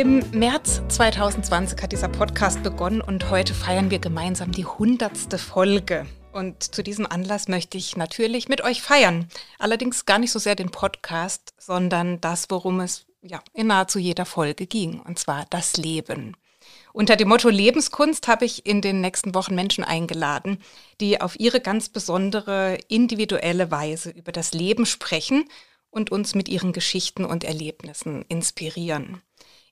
Im März 2020 hat dieser Podcast begonnen und heute feiern wir gemeinsam die hundertste Folge. Und zu diesem Anlass möchte ich natürlich mit euch feiern. Allerdings gar nicht so sehr den Podcast, sondern das, worum es ja in nahezu jeder Folge ging, und zwar das Leben. Unter dem Motto Lebenskunst habe ich in den nächsten Wochen Menschen eingeladen, die auf ihre ganz besondere, individuelle Weise über das Leben sprechen und uns mit ihren Geschichten und Erlebnissen inspirieren.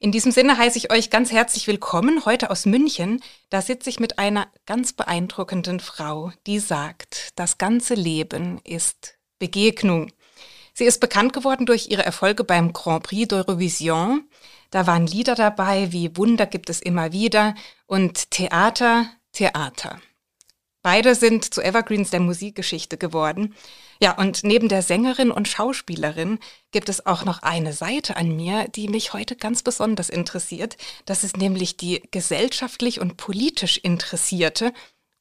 In diesem Sinne heiße ich euch ganz herzlich willkommen heute aus München. Da sitze ich mit einer ganz beeindruckenden Frau, die sagt, das ganze Leben ist Begegnung. Sie ist bekannt geworden durch ihre Erfolge beim Grand Prix d'Eurovision. Da waren Lieder dabei wie Wunder gibt es immer wieder und Theater, Theater. Beide sind zu Evergreens der Musikgeschichte geworden. Ja, und neben der Sängerin und Schauspielerin gibt es auch noch eine Seite an mir, die mich heute ganz besonders interessiert. Das ist nämlich die gesellschaftlich und politisch interessierte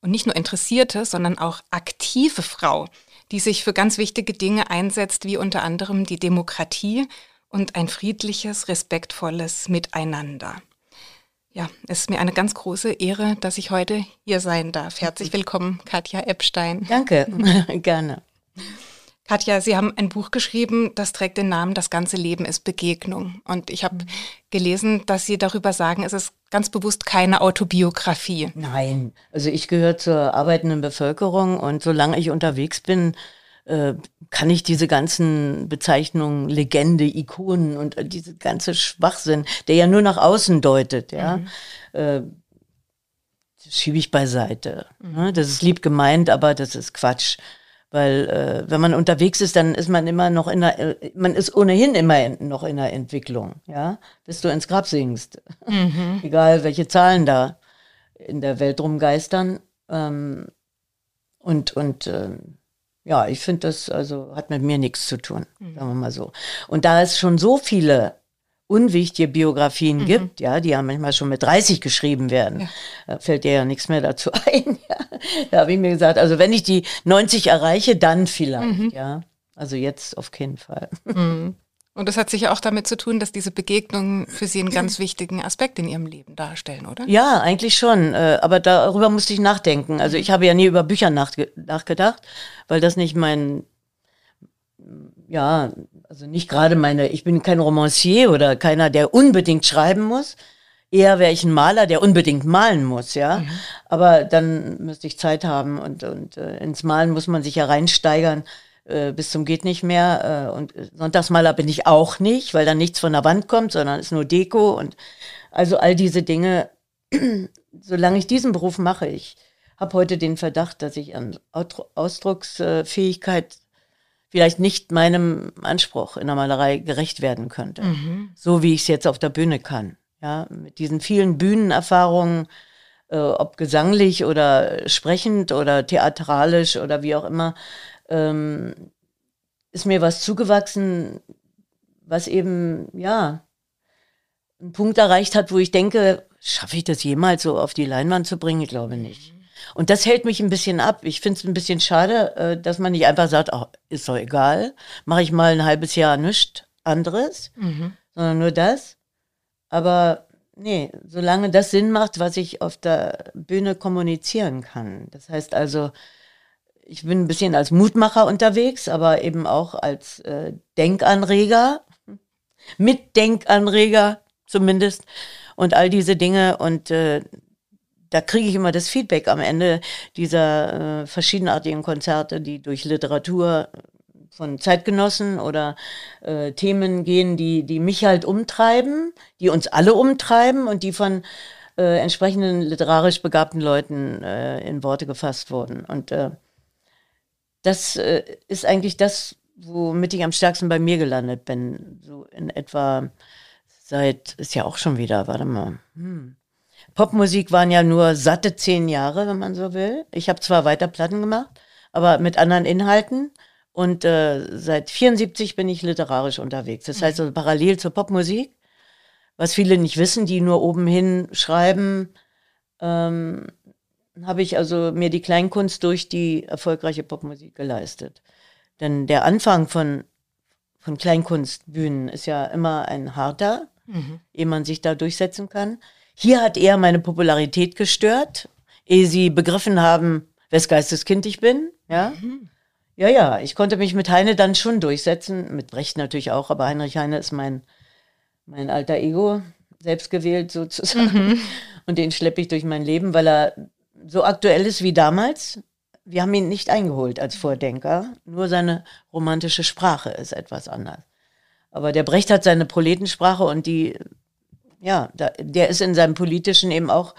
und nicht nur interessierte, sondern auch aktive Frau, die sich für ganz wichtige Dinge einsetzt, wie unter anderem die Demokratie und ein friedliches, respektvolles Miteinander. Ja, es ist mir eine ganz große Ehre, dass ich heute hier sein darf. Herzlich willkommen, Katja Epstein. Danke, gerne. Katja, Sie haben ein Buch geschrieben, das trägt den Namen Das ganze Leben ist Begegnung. Und ich habe mhm. gelesen, dass Sie darüber sagen, es ist ganz bewusst keine Autobiografie. Nein, also ich gehöre zur arbeitenden Bevölkerung und solange ich unterwegs bin, äh, kann ich diese ganzen Bezeichnungen, Legende, Ikonen und diese ganze Schwachsinn, der ja nur nach außen deutet, ja, mhm. äh, schiebe ich beiseite. Mhm. Das ist lieb gemeint, aber das ist Quatsch. Weil äh, wenn man unterwegs ist, dann ist man immer noch in der, äh, man ist ohnehin immer in, noch in der Entwicklung, ja, bis du ins Grab singst. Mhm. Egal welche Zahlen da in der Welt rumgeistern. Ähm, und und ähm, ja, ich finde, das also hat mit mir nichts zu tun, mhm. sagen wir mal so. Und da es schon so viele unwichtige Biografien mhm. gibt, ja, die ja manchmal schon mit 30 geschrieben werden, ja. da fällt dir ja nichts mehr dazu ein. Ja. Da habe ich mir gesagt, also wenn ich die 90 erreiche, dann vielleicht, mhm. ja. Also jetzt auf keinen Fall. Mhm. Und das hat sicher auch damit zu tun, dass diese Begegnungen für Sie einen ganz wichtigen Aspekt in Ihrem Leben darstellen, oder? Ja, eigentlich schon. Äh, aber darüber musste ich nachdenken. Also ich habe ja nie über Bücher nachgedacht, weil das nicht mein, ja, also nicht gerade meine, ich bin kein Romancier oder keiner, der unbedingt schreiben muss. Eher wäre ich ein Maler, der unbedingt malen muss, ja. Mhm. Aber dann müsste ich Zeit haben und, und äh, ins Malen muss man sich ja reinsteigern äh, bis zum geht nicht mehr. Äh, und Sonntagsmaler bin ich auch nicht, weil dann nichts von der Wand kommt, sondern ist nur Deko und also all diese Dinge. solange ich diesen Beruf mache, ich habe heute den Verdacht, dass ich an Ausdrucksfähigkeit vielleicht nicht meinem Anspruch in der Malerei gerecht werden könnte. Mhm. So wie ich es jetzt auf der Bühne kann. Ja, mit diesen vielen Bühnenerfahrungen, äh, ob gesanglich oder sprechend oder theatralisch oder wie auch immer, ähm, ist mir was zugewachsen, was eben, ja, einen Punkt erreicht hat, wo ich denke, schaffe ich das jemals so auf die Leinwand zu bringen? Ich glaube nicht. Und das hält mich ein bisschen ab. Ich finde es ein bisschen schade, äh, dass man nicht einfach sagt, ach, ist doch egal, mache ich mal ein halbes Jahr nichts anderes, mhm. sondern nur das. Aber nee, solange das Sinn macht, was ich auf der Bühne kommunizieren kann. Das heißt also, ich bin ein bisschen als Mutmacher unterwegs, aber eben auch als äh, Denkanreger, Mitdenkanreger zumindest und all diese Dinge. Und äh, da kriege ich immer das Feedback am Ende dieser äh, verschiedenartigen Konzerte, die durch Literatur von Zeitgenossen oder äh, Themen gehen, die, die mich halt umtreiben, die uns alle umtreiben und die von äh, entsprechenden literarisch begabten Leuten äh, in Worte gefasst wurden. Und äh, das äh, ist eigentlich das, womit ich am stärksten bei mir gelandet bin. So in etwa seit, ist ja auch schon wieder, warte mal. Hm. Popmusik waren ja nur satte zehn Jahre, wenn man so will. Ich habe zwar weiter Platten gemacht, aber mit anderen Inhalten. Und äh, seit 74 bin ich literarisch unterwegs. Das heißt also parallel zur Popmusik, was viele nicht wissen, die nur oben hin schreiben, ähm, habe ich also mir die Kleinkunst durch die erfolgreiche Popmusik geleistet. Denn der Anfang von, von Kleinkunstbühnen ist ja immer ein harter, mhm. ehe man sich da durchsetzen kann. Hier hat eher meine Popularität gestört, ehe sie begriffen haben, wes Geistes Kind ich bin. Ja? Mhm. ja, ja, ich konnte mich mit Heine dann schon durchsetzen, mit Brecht natürlich auch, aber Heinrich Heine ist mein, mein alter Ego, selbst gewählt sozusagen. Mhm. Und den schleppe ich durch mein Leben, weil er so aktuell ist wie damals. Wir haben ihn nicht eingeholt als Vordenker, nur seine romantische Sprache ist etwas anders. Aber der Brecht hat seine Proletensprache und die, ja, der ist in seinem politischen eben auch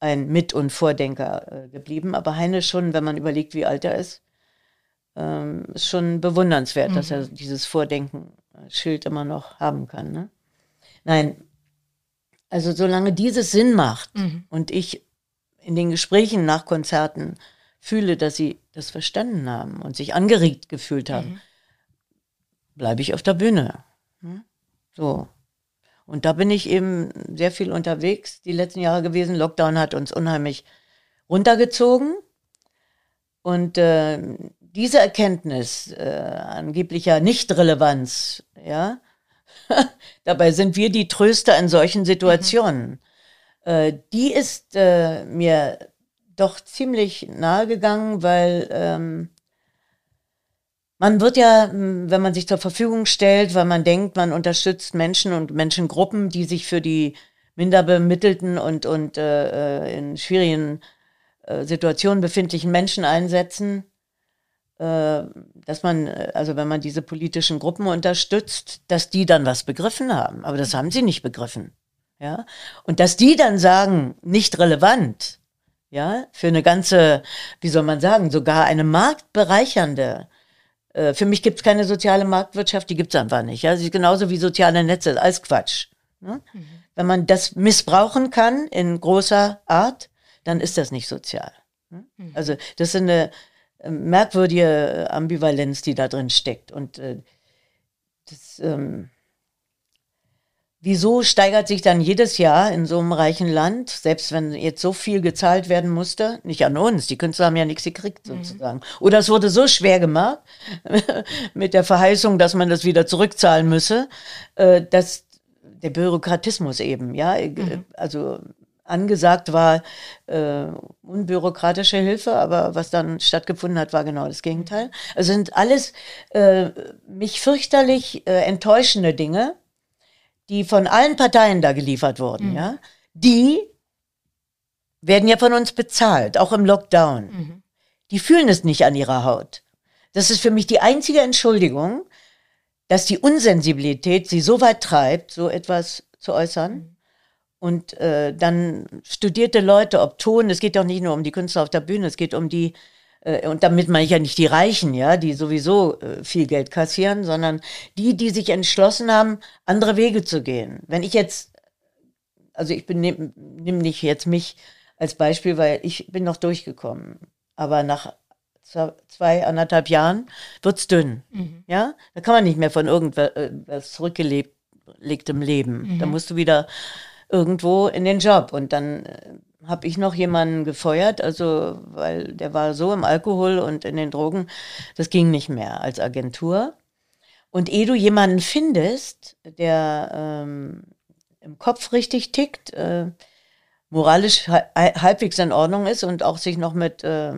ein Mit- und Vordenker äh, geblieben. Aber Heine schon, wenn man überlegt, wie alt er ist, ähm, ist schon bewundernswert, mhm. dass er mhm. dieses Vordenken-Schild immer noch haben kann. Ne? Nein, also solange dieses Sinn macht mhm. und ich in den Gesprächen nach Konzerten fühle, dass sie das verstanden haben und sich angeregt gefühlt haben, mhm. bleibe ich auf der Bühne. Hm? So. Und da bin ich eben sehr viel unterwegs die letzten Jahre gewesen. Lockdown hat uns unheimlich runtergezogen. Und äh, diese Erkenntnis äh, angeblicher Nichtrelevanz, ja, dabei sind wir die Tröster in solchen Situationen. Mhm. Äh, die ist äh, mir doch ziemlich nahe gegangen, weil ähm, man wird ja, wenn man sich zur Verfügung stellt, weil man denkt, man unterstützt Menschen und Menschengruppen, die sich für die minder bemittelten und, und äh, äh in schwierigen äh, Situationen befindlichen Menschen einsetzen, äh, dass man, äh, also wenn man diese politischen Gruppen unterstützt, dass die dann was begriffen haben. Aber das haben sie nicht begriffen. Ja? Und dass die dann sagen, nicht relevant, ja, für eine ganze, wie soll man sagen, sogar eine marktbereichernde äh, für mich gibt es keine soziale Marktwirtschaft, die gibt es einfach nicht. Ja? Sie ist genauso wie soziale Netze, alles Quatsch. Ne? Mhm. Wenn man das missbrauchen kann in großer Art, dann ist das nicht sozial. Ne? Mhm. Also das ist eine äh, merkwürdige Ambivalenz, die da drin steckt. Und äh, das, ähm, Wieso steigert sich dann jedes Jahr in so einem reichen Land, selbst wenn jetzt so viel gezahlt werden musste, nicht an uns, die Künstler haben ja nichts gekriegt mhm. sozusagen. Mhm. Oder es wurde so schwer gemacht mit der Verheißung, dass man das wieder zurückzahlen müsse, äh, dass der Bürokratismus eben, ja, äh, mhm. also angesagt war äh, unbürokratische Hilfe, aber was dann stattgefunden hat, war genau das Gegenteil. Also sind alles äh, mich fürchterlich äh, enttäuschende Dinge die von allen Parteien da geliefert wurden, mhm. ja, die werden ja von uns bezahlt, auch im Lockdown. Mhm. Die fühlen es nicht an ihrer Haut. Das ist für mich die einzige Entschuldigung, dass die Unsensibilität sie so weit treibt, so etwas zu äußern. Mhm. Und äh, dann studierte Leute, ob Ton, es geht doch nicht nur um die Künstler auf der Bühne, es geht um die und damit meine ich ja nicht die Reichen, ja, die sowieso äh, viel Geld kassieren, sondern die, die sich entschlossen haben, andere Wege zu gehen. Wenn ich jetzt, also ich bin, nimm, nimm nicht jetzt mich als Beispiel, weil ich bin noch durchgekommen. Aber nach zwei, anderthalb Jahren wird's dünn. Mhm. Ja, da kann man nicht mehr von irgendwas äh, zurückgelegtem Leben. Mhm. Da musst du wieder irgendwo in den Job und dann habe ich noch jemanden gefeuert, also weil der war so im Alkohol und in den Drogen, das ging nicht mehr als Agentur. Und ehe du jemanden findest, der ähm, im Kopf richtig tickt, äh, moralisch halbwegs in Ordnung ist und auch sich noch mit äh,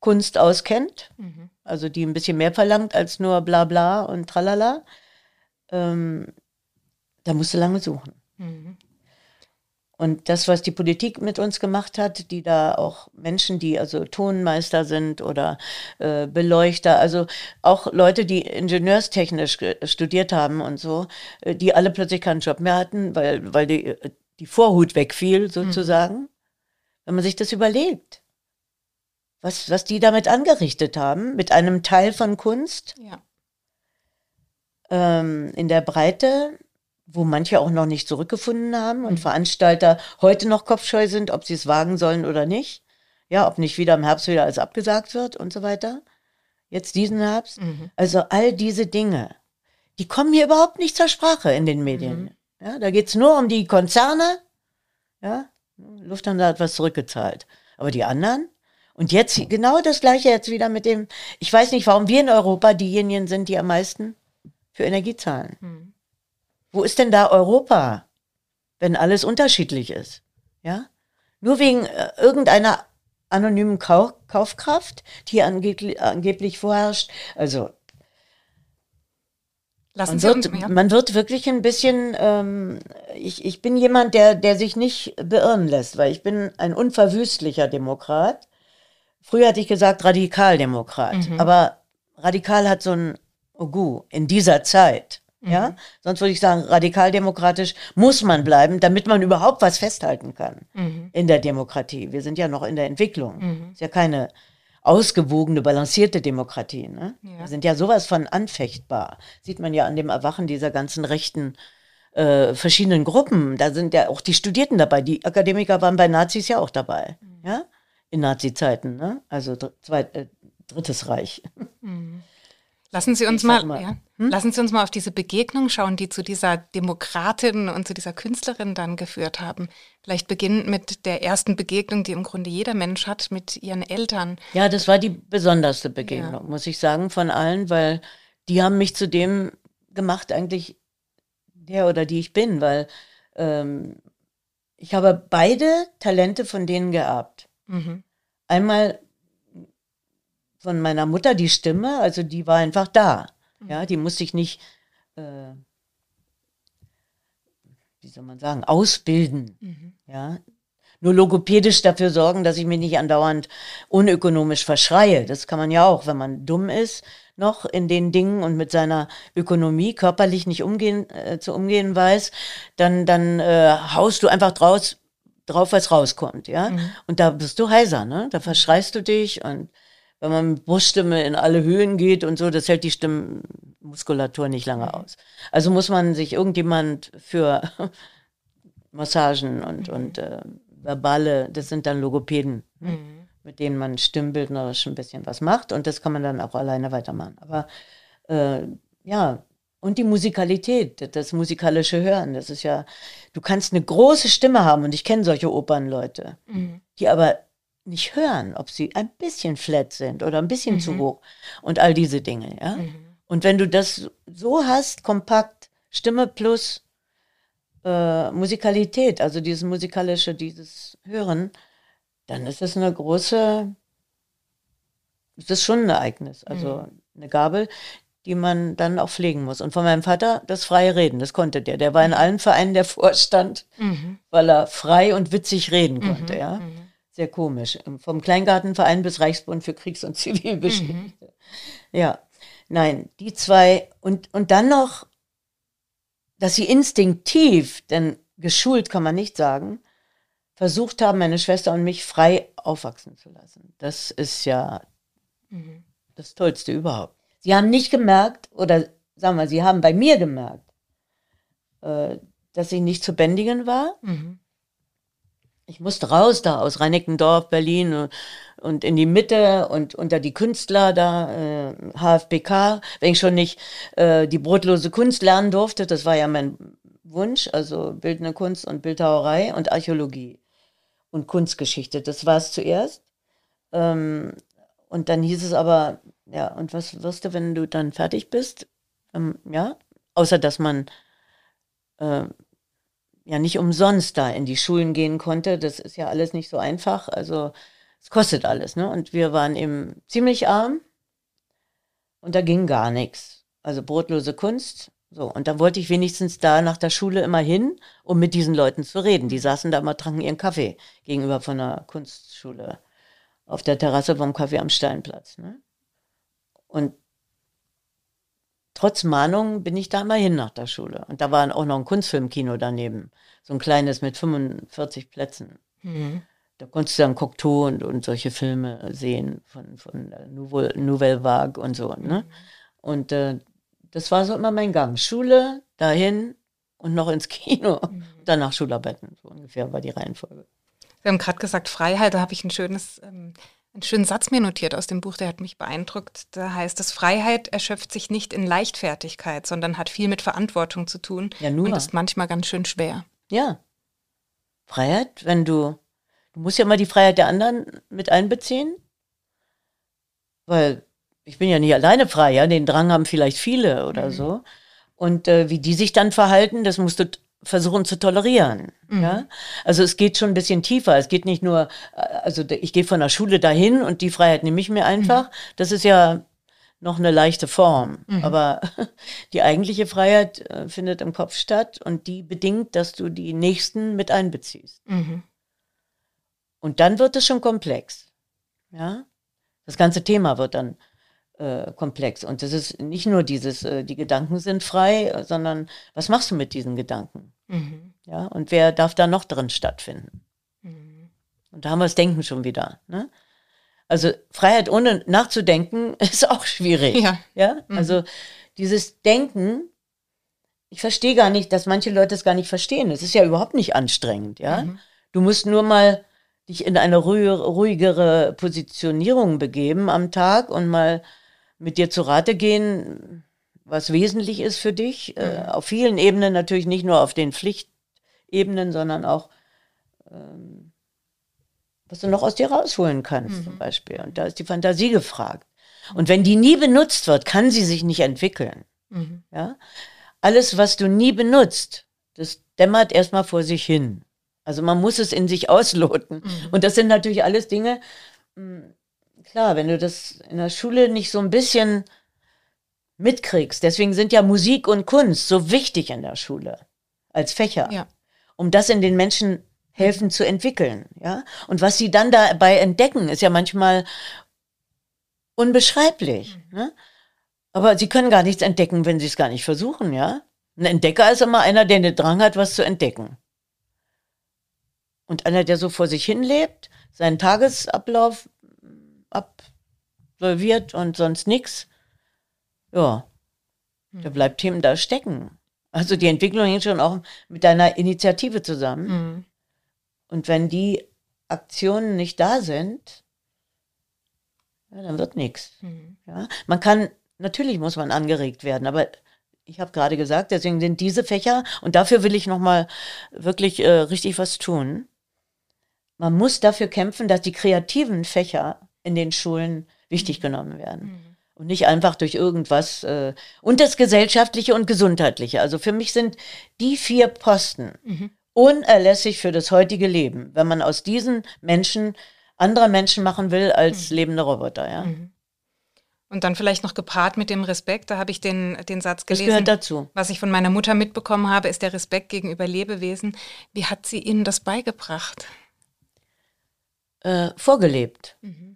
Kunst auskennt, mhm. also die ein bisschen mehr verlangt als nur bla bla und tralala, ähm, da musst du lange suchen. Mhm. Und das, was die Politik mit uns gemacht hat, die da auch Menschen, die also Tonmeister sind oder äh, Beleuchter, also auch Leute, die ingenieurstechnisch studiert haben und so, äh, die alle plötzlich keinen Job mehr hatten, weil, weil die, die Vorhut wegfiel sozusagen. Mhm. Wenn man sich das überlegt, was, was die damit angerichtet haben, mit einem Teil von Kunst. Ja. Ähm, in der Breite wo manche auch noch nicht zurückgefunden haben und mhm. Veranstalter heute noch kopfscheu sind, ob sie es wagen sollen oder nicht. Ja, ob nicht wieder im Herbst wieder alles abgesagt wird und so weiter. Jetzt diesen Herbst. Mhm. Also all diese Dinge, die kommen hier überhaupt nicht zur Sprache in den Medien. Mhm. Ja, da geht's nur um die Konzerne. Ja, Lufthansa hat was zurückgezahlt. Aber die anderen? Und jetzt genau das gleiche jetzt wieder mit dem, ich weiß nicht, warum wir in Europa diejenigen sind, die am meisten für Energie zahlen. Hm. Wo ist denn da Europa, wenn alles unterschiedlich ist? Ja? Nur wegen äh, irgendeiner anonymen Kau Kaufkraft, die angeblich, angeblich vorherrscht. Also Lassen man, wird, uns, ja. man wird wirklich ein bisschen, ähm, ich, ich bin jemand, der, der sich nicht beirren lässt, weil ich bin ein unverwüstlicher Demokrat. Früher hatte ich gesagt Radikaldemokrat, mhm. aber radikal hat so ein Ogu in dieser Zeit. Mhm. Ja, sonst würde ich sagen, radikaldemokratisch muss man bleiben, damit man überhaupt was festhalten kann mhm. in der Demokratie. Wir sind ja noch in der Entwicklung. Mhm. Ist ja keine ausgewogene, balancierte Demokratie. Ne? Ja. Wir sind ja sowas von anfechtbar. Sieht man ja an dem Erwachen dieser ganzen rechten äh, verschiedenen Gruppen. Da sind ja auch die Studierten dabei. Die Akademiker waren bei Nazis ja auch dabei. Mhm. Ja, in Nazi-Zeiten. Ne? Also zweit, äh, Drittes Reich. Mhm. Lassen Sie uns mal, mal. Ja, hm? lassen Sie uns mal auf diese Begegnung schauen, die zu dieser Demokratin und zu dieser Künstlerin dann geführt haben. Vielleicht beginnend mit der ersten Begegnung, die im Grunde jeder Mensch hat mit ihren Eltern. Ja, das war die besonderste Begegnung, ja. muss ich sagen, von allen, weil die haben mich zu dem gemacht, eigentlich der oder die ich bin, weil ähm, ich habe beide Talente von denen geerbt. Mhm. Einmal von meiner Mutter die Stimme, also die war einfach da. Mhm. Ja, die musste ich nicht, äh, wie soll man sagen, ausbilden. Mhm. Ja, nur logopädisch dafür sorgen, dass ich mich nicht andauernd unökonomisch verschreie. Das kann man ja auch, wenn man dumm ist, noch in den Dingen und mit seiner Ökonomie körperlich nicht umgehen, äh, zu umgehen weiß, dann, dann äh, haust du einfach draus, drauf, was rauskommt, ja. Mhm. Und da bist du heiser, ne? Da verschreist du dich und wenn man mit Bruststimme in alle Höhen geht und so, das hält die Stimmmuskulatur nicht lange mhm. aus. Also muss man sich irgendjemand für Massagen und, und äh, verbale, das sind dann Logopäden, ne, mhm. mit denen man stimmbildnerisch ein bisschen was macht und das kann man dann auch alleine weitermachen. Aber äh, ja, und die Musikalität, das musikalische Hören, das ist ja, du kannst eine große Stimme haben und ich kenne solche Opernleute, mhm. die aber nicht hören, ob sie ein bisschen flat sind oder ein bisschen mhm. zu hoch und all diese Dinge, ja. Mhm. Und wenn du das so hast, kompakt, Stimme plus äh, Musikalität, also dieses musikalische, dieses Hören, dann ist es eine große, ist das schon ein Ereignis, also mhm. eine Gabel, die man dann auch pflegen muss. Und von meinem Vater das freie Reden, das konnte der. Der war in mhm. allen Vereinen der Vorstand, mhm. weil er frei und witzig reden konnte, mhm. ja. Sehr komisch. Vom Kleingartenverein bis Reichsbund für Kriegs- und Zivilgeschichte. Mhm. Ja, nein, die zwei und, und dann noch, dass sie instinktiv, denn geschult kann man nicht sagen, versucht haben, meine Schwester und mich frei aufwachsen zu lassen. Das ist ja mhm. das Tollste überhaupt. Sie haben nicht gemerkt, oder sagen wir, sie haben bei mir gemerkt, äh, dass ich nicht zu bändigen war. Mhm ich musste raus da aus Reinickendorf, Berlin und, und in die Mitte und unter die Künstler da, äh, HFBK, wenn ich schon nicht äh, die brotlose Kunst lernen durfte, das war ja mein Wunsch, also bildende Kunst und Bildhauerei und Archäologie und Kunstgeschichte, das war es zuerst. Ähm, und dann hieß es aber, ja, und was wirst du, wenn du dann fertig bist? Ähm, ja, außer dass man äh, ja nicht umsonst da in die Schulen gehen konnte. Das ist ja alles nicht so einfach. Also es kostet alles, ne? Und wir waren eben ziemlich arm und da ging gar nichts. Also brotlose Kunst. So, und da wollte ich wenigstens da nach der Schule immer hin, um mit diesen Leuten zu reden. Die saßen da immer, tranken ihren Kaffee gegenüber von der Kunstschule auf der Terrasse vom Kaffee am Steinplatz. Ne? Und trotz Mahnung bin ich da mal hin nach der Schule. Und da war auch noch ein Kunstfilmkino daneben. So ein kleines mit 45 Plätzen. Mhm. Da konntest du dann Cocteau und, und solche Filme sehen von, von Nouvelle, Nouvelle Vague und so. Ne? Mhm. Und äh, das war so immer mein Gang. Schule, dahin und noch ins Kino. Mhm. Danach Schularbeiten. So ungefähr war die Reihenfolge. Wir haben gerade gesagt, Freiheit, da habe ich ein schönes ähm, einen schönen Satz mir notiert aus dem Buch, der hat mich beeindruckt. Da heißt es, Freiheit erschöpft sich nicht in Leichtfertigkeit, sondern hat viel mit Verantwortung zu tun ja, nur. und ist manchmal ganz schön schwer. Ja. Freiheit, wenn du Du musst ja mal die Freiheit der anderen mit einbeziehen. Weil ich bin ja nicht alleine frei, ja. Den Drang haben vielleicht viele oder mhm. so. Und äh, wie die sich dann verhalten, das musst du versuchen zu tolerieren. Mhm. Ja? Also es geht schon ein bisschen tiefer. Es geht nicht nur, äh, also ich gehe von der Schule dahin und die Freiheit nehme ich mir einfach. Mhm. Das ist ja noch eine leichte Form. Mhm. Aber die eigentliche Freiheit äh, findet im Kopf statt und die bedingt, dass du die Nächsten mit einbeziehst. Mhm. Und dann wird es schon komplex. Ja? Das ganze Thema wird dann äh, komplex. Und das ist nicht nur dieses, äh, die Gedanken sind frei, sondern was machst du mit diesen Gedanken? Mhm. Ja, und wer darf da noch drin stattfinden? Mhm. Und da haben wir das Denken schon wieder. Ne? Also Freiheit ohne nachzudenken ist auch schwierig. Ja. ja? Mhm. Also dieses Denken, ich verstehe gar nicht, dass manche Leute es gar nicht verstehen. Es ist ja überhaupt nicht anstrengend, ja. Mhm. Du musst nur mal dich in eine ruhigere Positionierung begeben am Tag und mal mit dir zu Rate gehen, was wesentlich ist für dich. Äh, mhm. Äh, auf vielen Ebenen natürlich nicht nur auf den Pflichtebenen, sondern auch, ähm, was du noch aus dir rausholen kannst mhm. zum Beispiel. Und da ist die Fantasie gefragt. Und wenn die nie benutzt wird, kann sie sich nicht entwickeln. Mhm. Ja? Alles, was du nie benutzt, das dämmert erstmal vor sich hin. Also man muss es in sich ausloten. Mhm. Und das sind natürlich alles Dinge, hm, klar, wenn du das in der Schule nicht so ein bisschen mitkriegst, deswegen sind ja Musik und Kunst so wichtig in der Schule als Fächer, ja. um das in den Menschen helfen zu entwickeln, ja. Und was sie dann dabei entdecken, ist ja manchmal unbeschreiblich, mhm. ne? Aber sie können gar nichts entdecken, wenn sie es gar nicht versuchen, ja. Ein Entdecker ist immer einer, der den Drang hat, was zu entdecken. Und einer, der so vor sich hin lebt, seinen Tagesablauf absolviert und sonst nichts, ja, mhm. da bleibt ihm da stecken. Also die Entwicklung hängt schon auch mit deiner Initiative zusammen. Mhm. Und wenn die Aktionen nicht da sind, ja, dann wird nichts. Mhm. Ja? Man kann, natürlich muss man angeregt werden, aber ich habe gerade gesagt, deswegen sind diese Fächer, und dafür will ich nochmal wirklich äh, richtig was tun. Man muss dafür kämpfen, dass die kreativen Fächer in den Schulen wichtig genommen werden. Mhm. Und nicht einfach durch irgendwas. Äh, und das Gesellschaftliche und Gesundheitliche. Also für mich sind die vier Posten mhm. unerlässlich für das heutige Leben, wenn man aus diesen Menschen andere Menschen machen will als mhm. lebende Roboter. Ja? Mhm. Und dann vielleicht noch gepaart mit dem Respekt, da habe ich den, den Satz gelesen. Das gehört dazu. Was ich von meiner Mutter mitbekommen habe, ist der Respekt gegenüber Lebewesen. Wie hat sie Ihnen das beigebracht? Äh, vorgelebt. Mhm.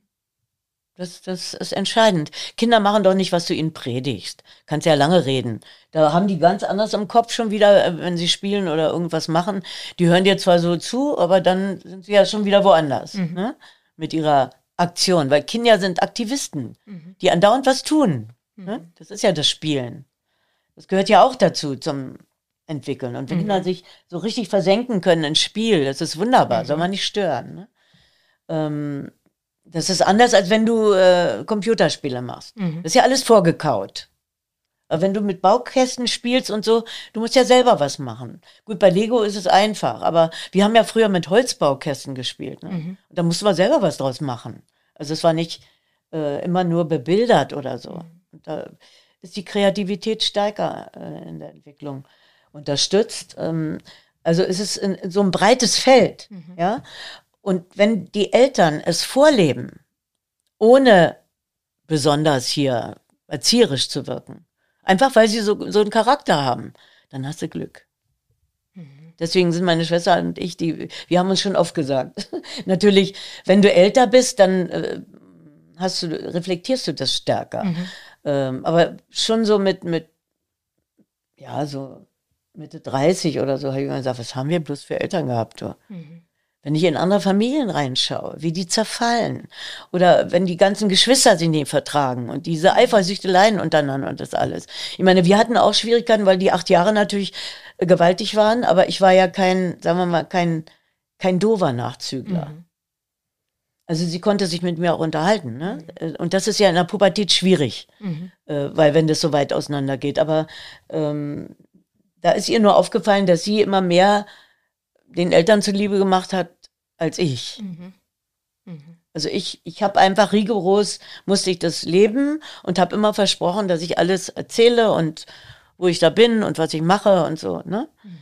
Das, das ist entscheidend. Kinder machen doch nicht, was du ihnen predigst. Kannst ja lange reden. Da haben die ganz anders im Kopf schon wieder, äh, wenn sie spielen oder irgendwas machen. Die hören dir zwar so zu, aber dann sind sie ja schon wieder woanders mhm. ne? mit ihrer Aktion. Weil Kinder sind Aktivisten, mhm. die andauernd was tun. Ne? Mhm. Ne? Das ist ja das Spielen. Das gehört ja auch dazu zum Entwickeln. Und wenn Kinder mhm. sich so richtig versenken können ins Spiel, das ist wunderbar, soll mhm. man nicht stören. Ne? Ähm, das ist anders, als wenn du äh, Computerspiele machst. Mhm. Das ist ja alles vorgekaut. Aber wenn du mit Baukästen spielst und so, du musst ja selber was machen. Gut, bei Lego ist es einfach, aber wir haben ja früher mit Holzbaukästen gespielt. Ne? Mhm. Da musst du mal selber was draus machen. Also es war nicht äh, immer nur bebildert oder so. Mhm. Und da ist die Kreativität stärker äh, in der Entwicklung unterstützt. Ähm, also es ist in, so ein breites Feld, mhm. ja. Und wenn die Eltern es vorleben, ohne besonders hier erzieherisch zu wirken, einfach weil sie so, so einen Charakter haben, dann hast du Glück. Mhm. Deswegen sind meine Schwester und ich, die, wir haben uns schon oft gesagt. Natürlich, wenn du älter bist, dann äh, hast du, reflektierst du das stärker. Mhm. Ähm, aber schon so mit, mit, ja, so Mitte 30 oder so, habe ich immer gesagt, was haben wir bloß für Eltern gehabt? Mhm. Wenn ich in andere Familien reinschaue, wie die zerfallen. Oder wenn die ganzen Geschwister sich nicht vertragen und diese Eifersüchteleien untereinander und das alles. Ich meine, wir hatten auch Schwierigkeiten, weil die acht Jahre natürlich äh, gewaltig waren, aber ich war ja kein, sagen wir mal, kein, kein dover Nachzügler. Mhm. Also sie konnte sich mit mir auch unterhalten. Ne? Mhm. Äh, und das ist ja in der Pubertät schwierig, mhm. äh, weil wenn das so weit auseinander geht. Aber ähm, da ist ihr nur aufgefallen, dass sie immer mehr den Eltern zuliebe gemacht hat, als ich. Mhm. Mhm. Also ich, ich habe einfach rigoros, musste ich das leben und habe immer versprochen, dass ich alles erzähle und wo ich da bin und was ich mache und so. Ne? Mhm.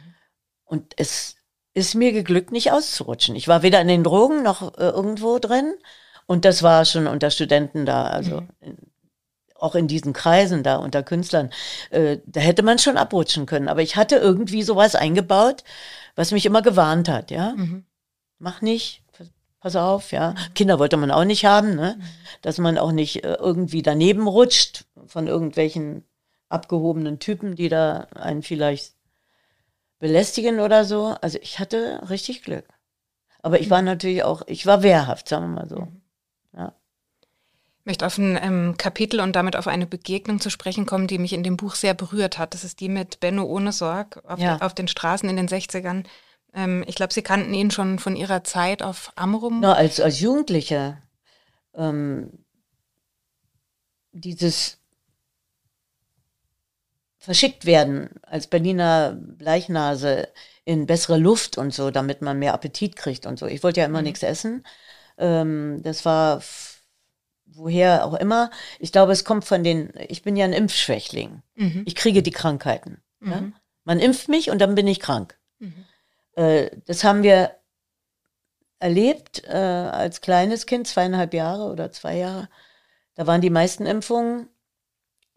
Und es ist mir geglückt, nicht auszurutschen. Ich war weder in den Drogen noch äh, irgendwo drin. Und das war schon unter Studenten da, also mhm. in, auch in diesen Kreisen da unter Künstlern. Äh, da hätte man schon abrutschen können. Aber ich hatte irgendwie sowas eingebaut, was mich immer gewarnt hat, ja. Mhm. Mach nicht, pass auf, ja. Mhm. Kinder wollte man auch nicht haben, ne? Mhm. Dass man auch nicht äh, irgendwie daneben rutscht von irgendwelchen abgehobenen Typen, die da einen vielleicht belästigen oder so. Also ich hatte richtig Glück. Aber ich war natürlich auch, ich war wehrhaft, sagen wir mal so. Mhm. Ja. Ich möchte auf ein ähm, Kapitel und damit auf eine Begegnung zu sprechen kommen, die mich in dem Buch sehr berührt hat. Das ist die mit Benno ohne Sorg auf, ja. auf den Straßen in den 60ern. Ähm, ich glaube, Sie kannten ihn schon von Ihrer Zeit auf Amrum. Na, als, als Jugendlicher. Ähm, dieses verschickt werden als Berliner Bleichnase in bessere Luft und so, damit man mehr Appetit kriegt und so. Ich wollte ja immer mhm. nichts essen. Ähm, das war woher auch immer. Ich glaube, es kommt von den, ich bin ja ein Impfschwächling. Mhm. Ich kriege die Krankheiten. Mhm. Ja? Man impft mich und dann bin ich krank. Mhm. Äh, das haben wir erlebt äh, als kleines Kind, zweieinhalb Jahre oder zwei Jahre. Da waren die meisten Impfungen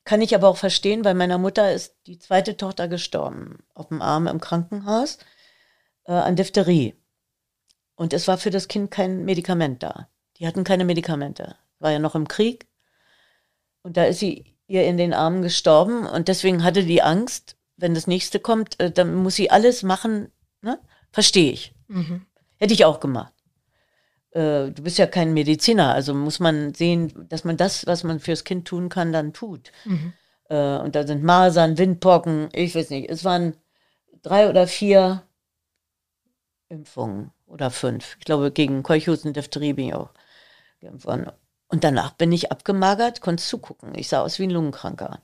kann ich aber auch verstehen, weil meiner Mutter ist die zweite Tochter gestorben, auf dem Arm im Krankenhaus, äh, an Diphtherie. Und es war für das Kind kein Medikament da. Die hatten keine Medikamente. War ja noch im Krieg. Und da ist sie ihr in den Armen gestorben. Und deswegen hatte die Angst, wenn das nächste kommt, dann muss sie alles machen. Ne? Verstehe ich. Mhm. Hätte ich auch gemacht. Äh, du bist ja kein Mediziner, also muss man sehen, dass man das, was man fürs Kind tun kann, dann tut. Mhm. Äh, und da sind Masern, Windpocken, ich weiß nicht, es waren drei oder vier Impfungen oder fünf. Ich glaube, gegen Keuchhusten, Diphtherie bin ich auch geimpft worden. Und danach bin ich abgemagert, konnte zugucken. Ich sah aus wie ein Lungenkranker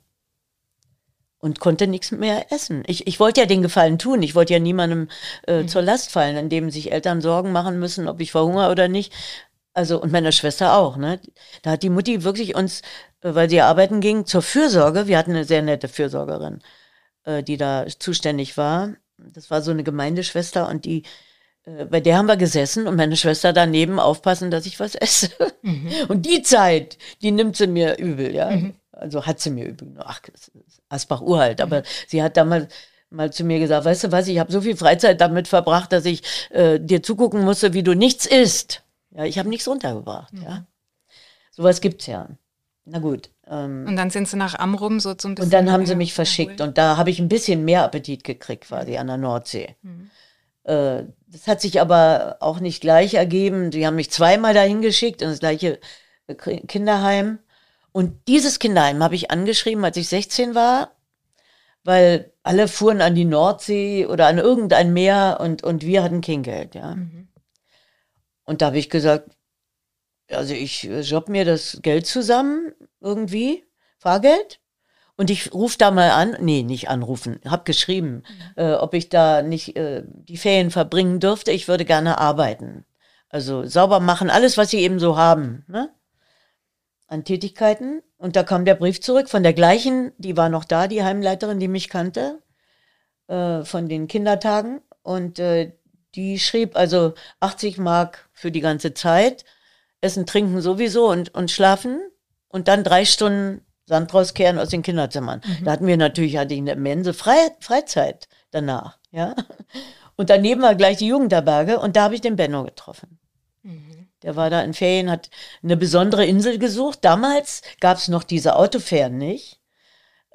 und konnte nichts mehr essen. Ich, ich wollte ja den Gefallen tun. Ich wollte ja niemandem äh, mhm. zur Last fallen, an dem sich Eltern Sorgen machen müssen, ob ich verhungere oder nicht. Also, und meine Schwester auch, ne? Da hat die Mutti wirklich uns, äh, weil sie arbeiten ging, zur Fürsorge, wir hatten eine sehr nette Fürsorgerin, äh, die da zuständig war. Das war so eine Gemeindeschwester und die, äh, bei der haben wir gesessen und meine Schwester daneben aufpassen, dass ich was esse. Mhm. Und die Zeit, die nimmt sie mir übel, ja. Mhm. Also hat sie mir übel. Ach, Asbach uralt, aber mhm. sie hat damals mal zu mir gesagt, weißt du was, ich habe so viel Freizeit damit verbracht, dass ich äh, dir zugucken musste, wie du nichts isst. Ja, ich habe nichts runtergebracht, mhm. ja. Sowas gibt's ja. Na gut. Ähm, und dann sind sie nach Amrum so zum Und dann haben sie mich verschickt und da habe ich ein bisschen mehr Appetit gekriegt, quasi an der Nordsee. Mhm. Äh, das hat sich aber auch nicht gleich ergeben. Die haben mich zweimal dahin geschickt in das gleiche äh, Kinderheim. Und dieses Kinderheim habe ich angeschrieben, als ich 16 war, weil alle fuhren an die Nordsee oder an irgendein Meer und, und wir hatten kein Geld, ja. Mhm. Und da habe ich gesagt, also ich job mir das Geld zusammen, irgendwie, Fahrgeld. Und ich rufe da mal an, nee, nicht anrufen, habe geschrieben, mhm. äh, ob ich da nicht äh, die Ferien verbringen dürfte. Ich würde gerne arbeiten. Also sauber machen, alles, was sie eben so haben. Ne? An Tätigkeiten. Und da kam der Brief zurück von der gleichen, die war noch da, die Heimleiterin, die mich kannte, äh, von den Kindertagen. Und äh, die schrieb also 80 Mark für die ganze Zeit, Essen, Trinken sowieso und, und Schlafen und dann drei Stunden Sand rauskehren aus den Kinderzimmern. Mhm. Da hatten wir natürlich hatte ich eine immense Fre Freizeit danach, ja. Und daneben war gleich die Jugendherberge und da habe ich den Benno getroffen. Mhm. Der war da in Ferien, hat eine besondere Insel gesucht. Damals gab es noch diese Autofähren nicht.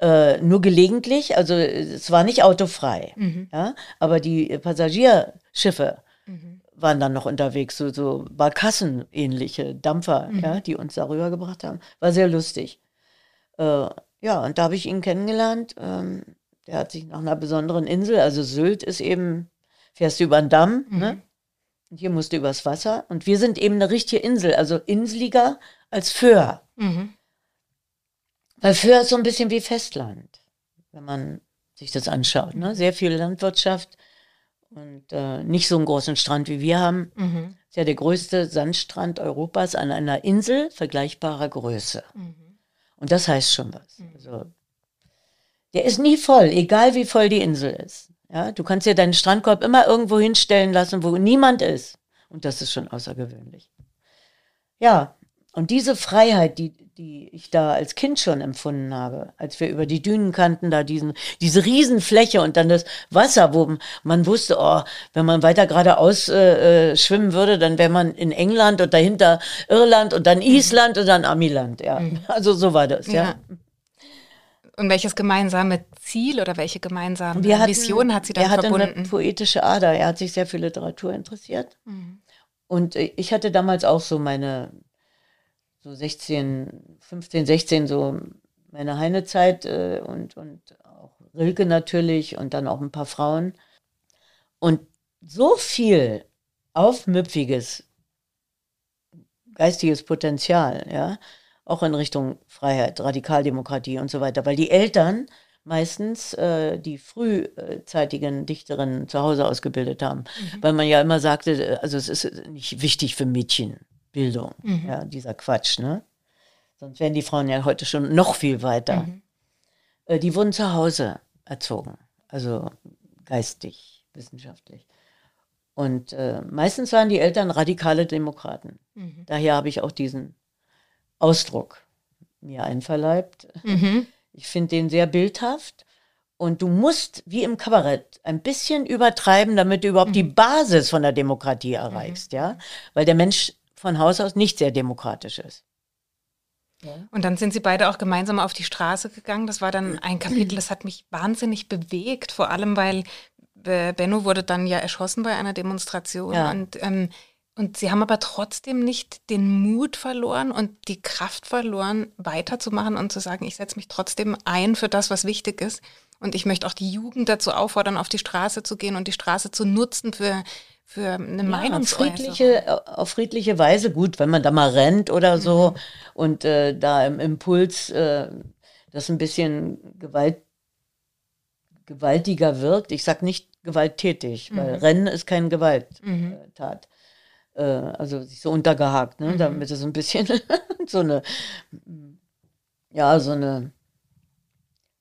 Äh, nur gelegentlich, also es war nicht autofrei. Mhm. Ja? Aber die Passagierschiffe mhm. waren dann noch unterwegs, so, so Barkassen-ähnliche Dampfer, mhm. ja, die uns darüber gebracht haben. War sehr lustig. Äh, ja, und da habe ich ihn kennengelernt. Ähm, der hat sich nach einer besonderen Insel, also Sylt ist eben, fährst du über den Damm, ne? Mhm. Und hier musste übers Wasser. Und wir sind eben eine richtige Insel, also inseliger als Föhr. Mhm. Weil Föhr ist so ein bisschen wie Festland, wenn man sich das anschaut. Ne? Sehr viel Landwirtschaft und äh, nicht so einen großen Strand wie wir haben. Mhm. Ist ja der größte Sandstrand Europas an einer Insel vergleichbarer Größe. Mhm. Und das heißt schon was. Also, der ist nie voll, egal wie voll die Insel ist. Ja, du kannst dir deinen Strandkorb immer irgendwo hinstellen lassen, wo niemand ist. Und das ist schon außergewöhnlich. Ja, und diese Freiheit, die, die ich da als Kind schon empfunden habe, als wir über die Dünen kannten, da diesen, diese Riesenfläche und dann das Wasser, wo man wusste, oh, wenn man weiter geradeaus äh, äh, schwimmen würde, dann wäre man in England und dahinter Irland und dann Island und dann Amiland. Ja, also so war das, ja. Ja. Und welches gemeinsame Ziel oder welche gemeinsame Wir hatten- Mission hat sie dann er hatte eine verbunden? poetische Ader. Er hat sich sehr für Literatur interessiert. Mhm. Und äh, ich hatte damals auch so meine, so 16, 15, 16, so meine Heinezeit äh, und, und auch Rilke natürlich und dann auch ein paar Frauen. Und so viel aufmüpfiges geistiges Potenzial, ja, auch in Richtung Freiheit, Radikaldemokratie und so weiter, weil die Eltern meistens äh, die frühzeitigen Dichterinnen zu Hause ausgebildet haben, weil man ja immer sagte, äh, also es ist nicht wichtig für Mädchen Bildung, ja, dieser Quatsch, ne? Sonst wären die Frauen ja heute schon noch viel weiter. Äh, die wurden zu Hause erzogen, also geistig, wissenschaftlich. Und äh, meistens waren die Eltern radikale Demokraten. Mhm. Daher habe ich auch diesen Ausdruck mir einverleibt. Mhm. Ich finde den sehr bildhaft. Und du musst, wie im Kabarett, ein bisschen übertreiben, damit du überhaupt die Basis von der Demokratie erreichst, ja? Weil der Mensch von Haus aus nicht sehr demokratisch ist. Und dann sind sie beide auch gemeinsam auf die Straße gegangen. Das war dann ein Kapitel, das hat mich wahnsinnig bewegt, vor allem weil äh, Benno wurde dann ja erschossen bei einer Demonstration. Ja. Und, ähm, und sie haben aber trotzdem nicht den Mut verloren und die Kraft verloren, weiterzumachen und zu sagen, ich setze mich trotzdem ein für das, was wichtig ist. Und ich möchte auch die Jugend dazu auffordern, auf die Straße zu gehen und die Straße zu nutzen für, für eine Ja, Meinungsäußerung. friedliche, auf friedliche Weise, gut, wenn man da mal rennt oder Mhm. so und äh, da im Impuls äh, das ein bisschen Gewalt, gewaltiger wirkt. Ich sag nicht gewalttätig, weil Mhm. Rennen ist keine Gewalttat. Äh, also sich so untergehakt, Mhm. ne, damit es ein bisschen so eine, ja, so eine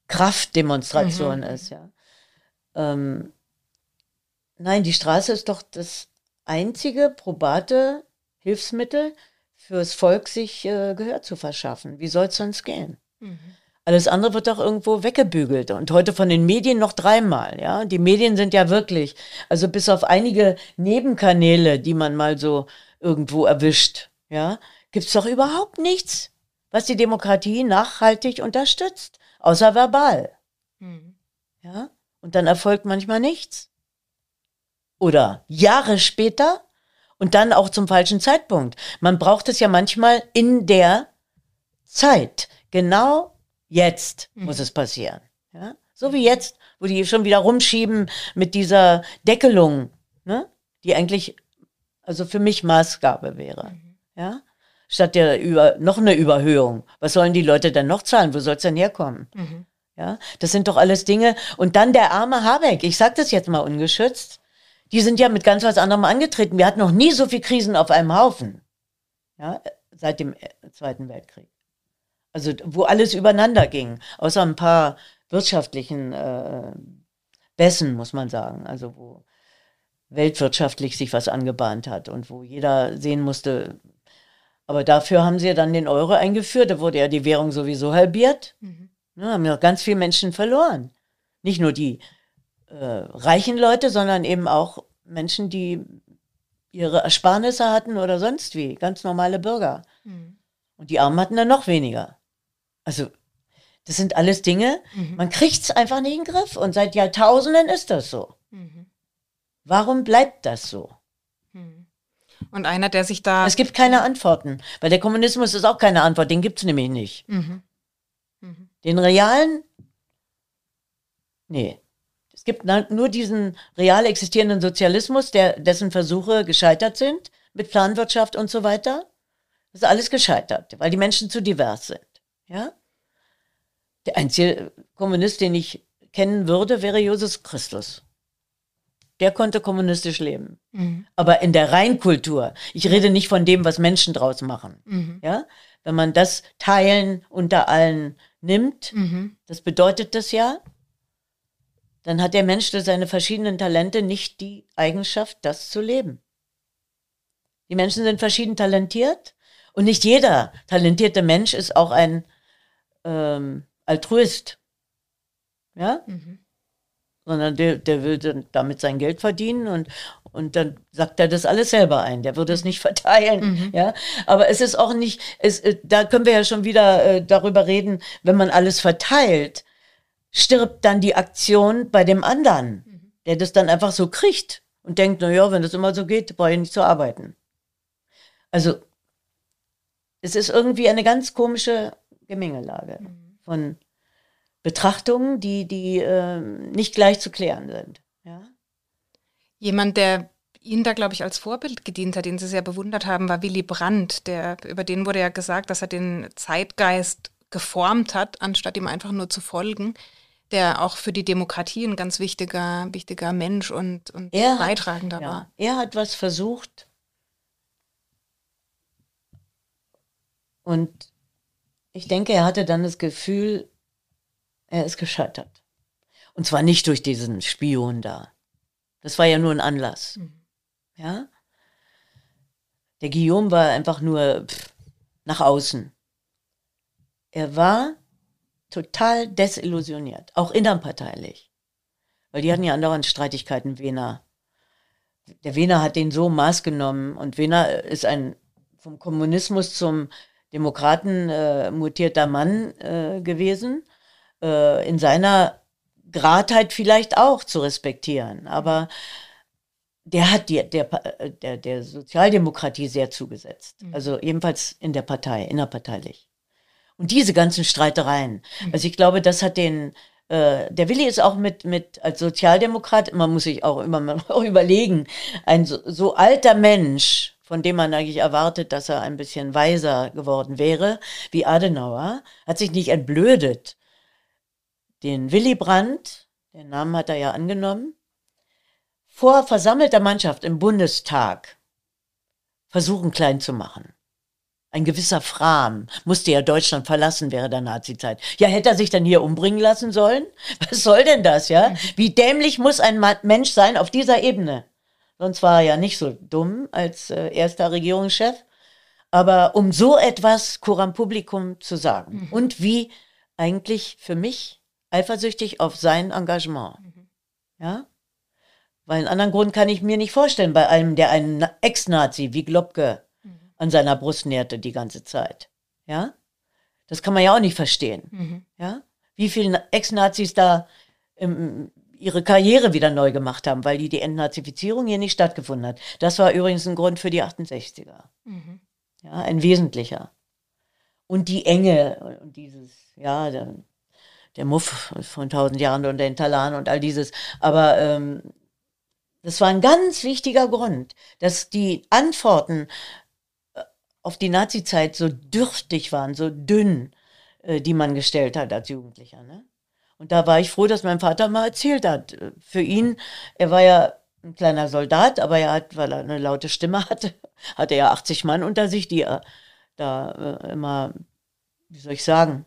Kraftdemonstration ist, ja. Ähm, nein, die Straße ist doch das einzige probate Hilfsmittel fürs Volk, sich äh, Gehör zu verschaffen. Wie soll es sonst gehen? Alles andere wird doch irgendwo weggebügelt und heute von den Medien noch dreimal, ja. Die Medien sind ja wirklich, also bis auf einige Nebenkanäle, die man mal so irgendwo erwischt, ja, gibt's doch überhaupt nichts, was die Demokratie nachhaltig unterstützt, außer verbal, Mhm. ja. Und dann erfolgt manchmal nichts. Oder Jahre später und dann auch zum falschen Zeitpunkt. Man braucht es ja manchmal in der Zeit. Genau jetzt muss es passieren. Ja? So wie jetzt, wo die schon wieder rumschieben mit dieser Deckelung, ne? die eigentlich also für mich Maßgabe wäre. Ja? Statt der über, noch eine Überhöhung. Was sollen die Leute denn noch zahlen? Wo soll es denn herkommen? Mhm. Ja, das sind doch alles Dinge. Und dann der arme Habeck, ich sag das jetzt mal ungeschützt, die sind ja mit ganz was anderem angetreten. Wir hatten noch nie so viele Krisen auf einem Haufen. Ja, seit dem äh, Zweiten Weltkrieg. Also, wo alles übereinander ging, außer ein paar wirtschaftlichen äh, Bässen, muss man sagen. Also, wo weltwirtschaftlich sich was angebahnt hat und wo jeder sehen musste. Aber dafür haben sie ja dann den Euro eingeführt. Da wurde ja die Währung sowieso halbiert. Mhm. Ne, haben ja ganz viele Menschen verloren. Nicht nur die äh, reichen Leute, sondern eben auch Menschen, die ihre Ersparnisse hatten oder sonst wie, ganz normale Bürger. Mhm. Und die Armen hatten dann noch weniger. Also, das sind alles Dinge, man kriegt es einfach nicht in den Griff. Und seit Jahrtausenden ist das so. Mhm. Warum bleibt das so? Und einer, der sich da. Es gibt keine Antworten, weil der Kommunismus ist auch keine Antwort, den gibt es nämlich nicht. Mhm. Den realen? Nee. Es gibt nur diesen real existierenden Sozialismus, der, dessen Versuche gescheitert sind, mit Planwirtschaft und so weiter. Das ist alles gescheitert, weil die Menschen zu divers sind. Ja? Der einzige Kommunist, den ich kennen würde, wäre Jesus Christus. der konnte kommunistisch leben. Mhm. Aber in der Reinkultur, ich rede nicht von dem, was Menschen draus machen. Mhm. Ja, wenn man das Teilen unter allen nimmt, mhm. das bedeutet das ja, dann hat der Mensch durch seine verschiedenen Talente nicht die Eigenschaft, das zu leben. Die Menschen sind verschieden talentiert und nicht jeder talentierte Mensch ist auch ein ähm, Altruist. Ja? Mhm. Sondern der, der will dann damit sein Geld verdienen und, und dann sagt er das alles selber ein. Der würde es nicht verteilen. Mhm. Ja? Aber es ist auch nicht, es, äh, da können wir ja schon wieder äh, darüber reden, wenn man alles verteilt, stirbt dann die Aktion bei dem anderen, mhm. der das dann einfach so kriegt und denkt, na ja, wenn das immer so geht, brauche ich nicht zu arbeiten. Also, es ist irgendwie eine ganz komische Gemengelage mhm. Von Betrachtungen, die, die äh, nicht gleich zu klären sind. Ja? Jemand, der Ihnen da, glaube ich, als Vorbild gedient hat, den Sie sehr bewundert haben, war Willy Brandt. Der, über den wurde ja gesagt, dass er den Zeitgeist geformt hat, anstatt ihm einfach nur zu folgen der auch für die Demokratie ein ganz wichtiger, wichtiger Mensch und, und er beitragender hat, ja, war. Er hat was versucht und ich denke, er hatte dann das Gefühl, er ist gescheitert. Und zwar nicht durch diesen Spion da. Das war ja nur ein Anlass. Mhm. Ja? Der Guillaume war einfach nur pff, nach außen. Er war total desillusioniert, auch innerparteilich. Weil die hatten ja andauernd Streitigkeiten, Wiener. Der Wiener hat den so Maß genommen und Wiener ist ein vom Kommunismus zum Demokraten äh, mutierter Mann äh, gewesen. Äh, in seiner Gradheit vielleicht auch zu respektieren. Aber der hat die, der, der, der Sozialdemokratie sehr zugesetzt. Mhm. Also ebenfalls in der Partei, innerparteilich. Und diese ganzen Streitereien. Mhm. Also ich glaube, das hat den, äh, der Willi ist auch mit, mit als Sozialdemokrat, man muss sich auch immer mal überlegen, ein so, so alter Mensch, von dem man eigentlich erwartet, dass er ein bisschen weiser geworden wäre, wie Adenauer, hat sich nicht entblödet. Den Willy Brandt, den Namen hat er ja angenommen, vor versammelter Mannschaft im Bundestag versuchen klein zu machen. Ein gewisser Fram musste ja Deutschland verlassen während der Nazizeit. Ja, hätte er sich dann hier umbringen lassen sollen? Was soll denn das, ja? Wie dämlich muss ein Mensch sein auf dieser Ebene? Sonst war er ja nicht so dumm als äh, erster Regierungschef. Aber um so etwas Coram Publikum zu sagen mhm. und wie eigentlich für mich eifersüchtig auf sein Engagement. Mhm. Ja? Weil einen anderen Grund kann ich mir nicht vorstellen bei einem, der einen Ex-Nazi wie Globke an seiner Brust nährte die ganze Zeit. Ja? Das kann man ja auch nicht verstehen. Mhm. Ja? Wie viele Ex-Nazis da ähm, ihre Karriere wieder neu gemacht haben, weil die, die Entnazifizierung hier nicht stattgefunden hat. Das war übrigens ein Grund für die 68er. Mhm. Ja, ein wesentlicher. Und die Enge und dieses, ja, der, der Muff von tausend Jahren und den Talan und all dieses. Aber ähm, das war ein ganz wichtiger Grund, dass die Antworten auf die Nazizeit so dürftig waren, so dünn, äh, die man gestellt hat als Jugendlicher. Ne? Und da war ich froh, dass mein Vater mal erzählt hat. Für ihn, er war ja ein kleiner Soldat, aber er hat, weil er eine laute Stimme hatte, hatte er 80 Mann unter sich, die er da äh, immer, wie soll ich sagen,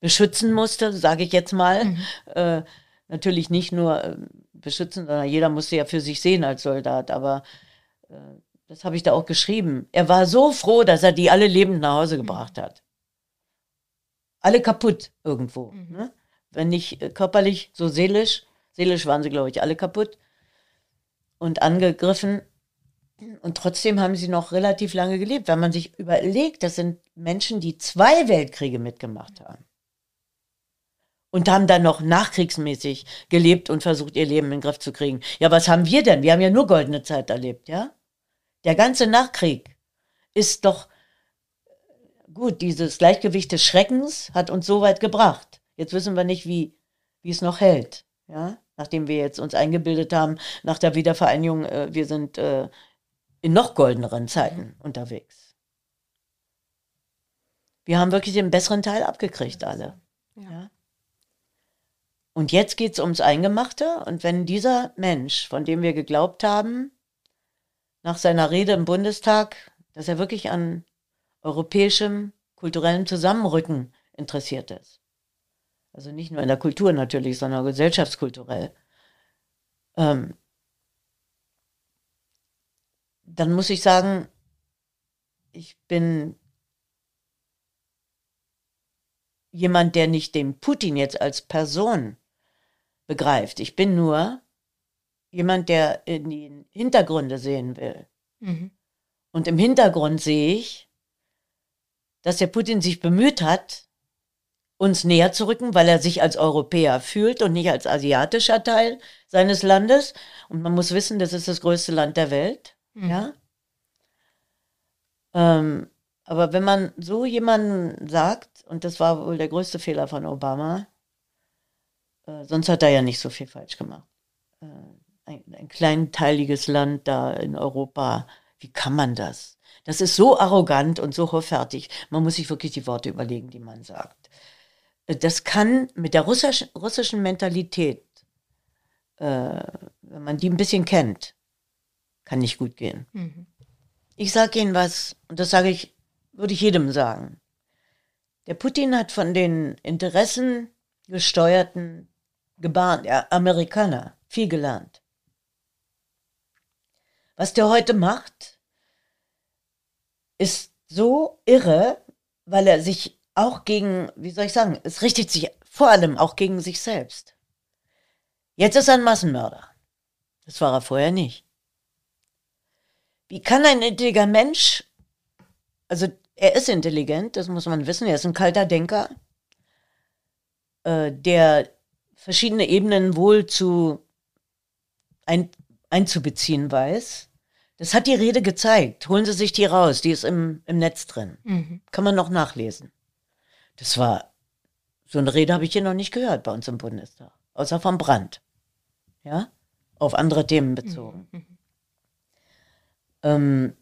beschützen musste, sage ich jetzt mal. Mhm. Äh, natürlich nicht nur äh, beschützen, sondern jeder musste ja für sich sehen als Soldat, aber äh, das habe ich da auch geschrieben. Er war so froh, dass er die alle lebend nach Hause gebracht hat. Alle kaputt irgendwo. Mhm. Ne? Wenn nicht äh, körperlich, so seelisch. Seelisch waren sie, glaube ich, alle kaputt und angegriffen. Und trotzdem haben sie noch relativ lange gelebt, wenn man sich überlegt, das sind Menschen, die zwei Weltkriege mitgemacht haben. Und haben dann noch nachkriegsmäßig gelebt und versucht, ihr Leben in den Griff zu kriegen. Ja, was haben wir denn? Wir haben ja nur goldene Zeit erlebt, ja? Der ganze Nachkrieg ist doch gut, dieses Gleichgewicht des Schreckens hat uns so weit gebracht. Jetzt wissen wir nicht, wie, wie es noch hält. Ja? Nachdem wir jetzt uns eingebildet haben, nach der Wiedervereinigung, äh, wir sind äh, in noch goldeneren Zeiten mhm. unterwegs. Wir haben wirklich den besseren Teil abgekriegt, alle. Ja. ja. Und jetzt geht es ums Eingemachte. Und wenn dieser Mensch, von dem wir geglaubt haben, nach seiner Rede im Bundestag, dass er wirklich an europäischem kulturellem Zusammenrücken interessiert ist. Also nicht nur in der Kultur natürlich, sondern gesellschaftskulturell. Ähm, dann muss ich sagen, ich bin jemand, der nicht den Putin jetzt als Person begreift. Ich bin nur jemand, der in die Hintergründe sehen will. Mhm. Und im Hintergrund sehe ich, dass der Putin sich bemüht hat, uns näher zu rücken, weil er sich als Europäer fühlt und nicht als asiatischer Teil seines Landes. Und man muss wissen, das ist das größte Land der Welt. Mhm. Ja. Ähm, aber wenn man so jemanden sagt, und das war wohl der größte Fehler von Obama, äh, sonst hat er ja nicht so viel falsch gemacht. Äh, ein, ein kleinteiliges Land da in Europa, wie kann man das? Das ist so arrogant und so hochfertig. Man muss sich wirklich die Worte überlegen, die man sagt. Das kann mit der russisch, russischen Mentalität, äh, wenn man die ein bisschen kennt, kann nicht gut gehen. Mhm. Ich sage Ihnen was, und das sage ich, würde ich jedem sagen. Der Putin hat von den Interessen gesteuerten Gebaren der Amerikaner viel gelernt. Was der heute macht, ist so irre, weil er sich auch gegen, wie soll ich sagen, es richtet sich vor allem auch gegen sich selbst. Jetzt ist er ein Massenmörder. Das war er vorher nicht. Wie kann ein intelligenter Mensch, also er ist intelligent, das muss man wissen, er ist ein kalter Denker, äh, der verschiedene Ebenen wohl zu ein, einzubeziehen weiß. Das hat die Rede gezeigt. Holen Sie sich die raus, die ist im, im Netz drin. Mhm. Kann man noch nachlesen. Das war, so eine Rede habe ich hier noch nicht gehört bei uns im Bundestag. Außer vom Brand. Ja? Auf andere Themen bezogen. Mhm. Ähm,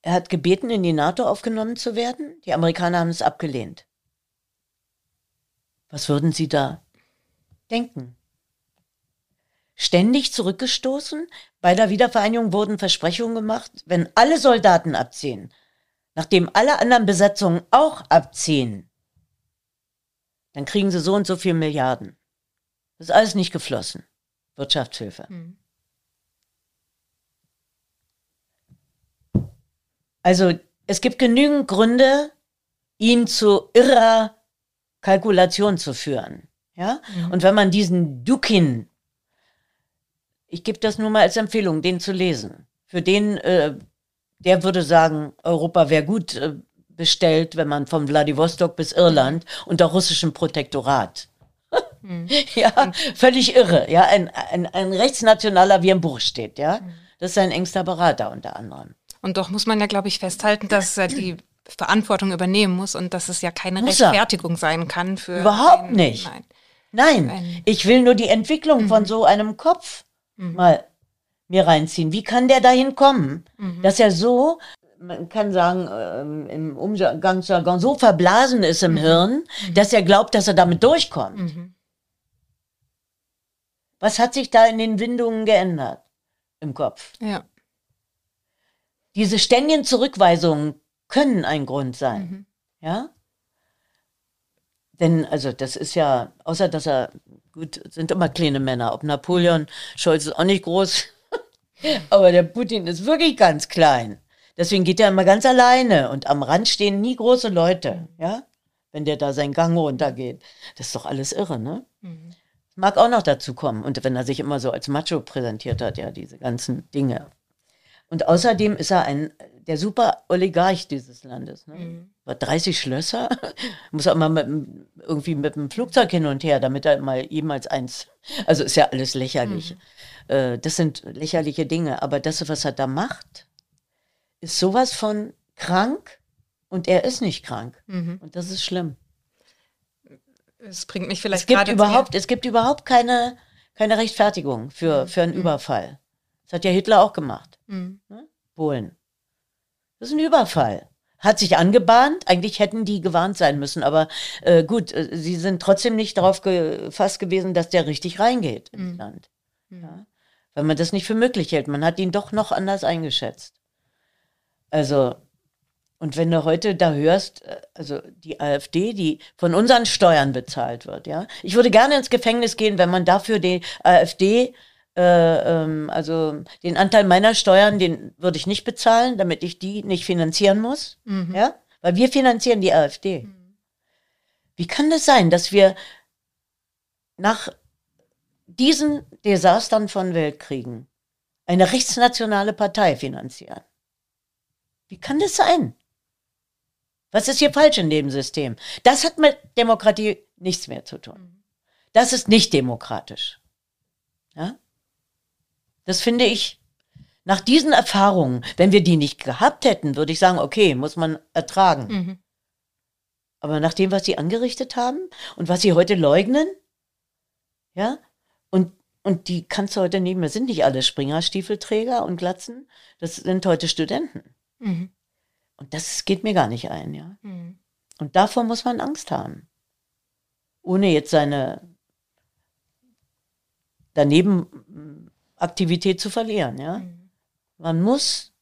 er hat gebeten, in die NATO aufgenommen zu werden. Die Amerikaner haben es abgelehnt. Was würden Sie da denken? Ständig zurückgestoßen? Bei der Wiedervereinigung wurden Versprechungen gemacht, wenn alle Soldaten abziehen, nachdem alle anderen Besatzungen auch abziehen, dann kriegen sie so und so viel Milliarden. Das ist alles nicht geflossen. Wirtschaftshilfe. Mhm. Also es gibt genügend Gründe, ihn zu irrer Kalkulation zu führen. Ja? Mhm. Und wenn man diesen Dukin, ich gebe das nur mal als Empfehlung, den zu lesen, für den, äh, der würde sagen, Europa wäre gut äh, bestellt, wenn man von Vladivostok bis Irland unter russischem Protektorat. Mhm. ja, völlig irre. Ja, ein, ein, ein Rechtsnationaler wie im Buch steht, ja. Mhm. Das ist sein engster Berater unter anderem. Und doch muss man ja, glaube ich, festhalten, dass er die Verantwortung übernehmen muss und dass es ja keine muss Rechtfertigung er. sein kann für. Überhaupt einen, nicht. Nein. Nein, ein, ich will nur die Entwicklung mhm. von so einem Kopf mhm. mal mir reinziehen. Wie kann der dahin kommen, mhm. dass er so, man kann sagen, ähm, im Umgangsjargon so verblasen ist im mhm. Hirn, mhm. dass er glaubt, dass er damit durchkommt? Mhm. Was hat sich da in den Windungen geändert im Kopf? Ja. Diese ständigen Zurückweisungen können ein Grund sein. Mhm. Ja? Denn, also, das ist ja, außer dass er, gut, sind immer kleine Männer. Ob Napoleon, Scholz ist auch nicht groß. Aber der Putin ist wirklich ganz klein. Deswegen geht er immer ganz alleine und am Rand stehen nie große Leute, ja? Wenn der da seinen Gang runtergeht. Das ist doch alles irre, ne? Mhm. Mag auch noch dazu kommen. Und wenn er sich immer so als Macho präsentiert hat, ja, diese ganzen Dinge. Und außerdem ist er ein, der super Oligarch dieses Landes. Ne? Mhm. 30 Schlösser, muss er immer mit, irgendwie mit dem Flugzeug hin und her, damit er mal jemals eins, also ist ja alles lächerlich. Mhm. Äh, das sind lächerliche Dinge, aber das, was er da macht, ist sowas von krank und er ist nicht krank. Mhm. Und das ist schlimm. Es bringt mich vielleicht es gibt überhaupt, Es gibt überhaupt keine, keine Rechtfertigung für, mhm. für einen mhm. Überfall. Das hat ja Hitler auch gemacht. Mhm. Ne? Polen. Das ist ein Überfall. hat sich angebahnt. Eigentlich hätten die gewarnt sein müssen, aber äh, gut, äh, sie sind trotzdem nicht darauf gefasst gewesen, dass der richtig reingeht ins mhm. Land. Mhm. Ja? Weil man das nicht für möglich hält. Man hat ihn doch noch anders eingeschätzt. Also, und wenn du heute da hörst, äh, also die AfD, die von unseren Steuern bezahlt wird, ja. Ich würde gerne ins Gefängnis gehen, wenn man dafür die AfD äh, ähm, also den Anteil meiner Steuern, den würde ich nicht bezahlen, damit ich die nicht finanzieren muss. Mhm. Ja? Weil wir finanzieren die AfD. Mhm. Wie kann das sein, dass wir nach diesen Desastern von Weltkriegen eine rechtsnationale Partei finanzieren? Wie kann das sein? Was ist hier falsch in dem System? Das hat mit Demokratie nichts mehr zu tun. Das ist nicht demokratisch. Ja? Das finde ich, nach diesen Erfahrungen, wenn wir die nicht gehabt hätten, würde ich sagen, okay, muss man ertragen. Mhm. Aber nach dem, was sie angerichtet haben und was sie heute leugnen, ja, und, die kannst du heute nehmen, das sind nicht alle Springerstiefelträger und Glatzen, das sind heute Studenten. Mhm. Und das geht mir gar nicht ein, ja. Mhm. Und davor muss man Angst haben. Ohne jetzt seine daneben Aktivität zu verlieren. Ja? Mhm. Man muss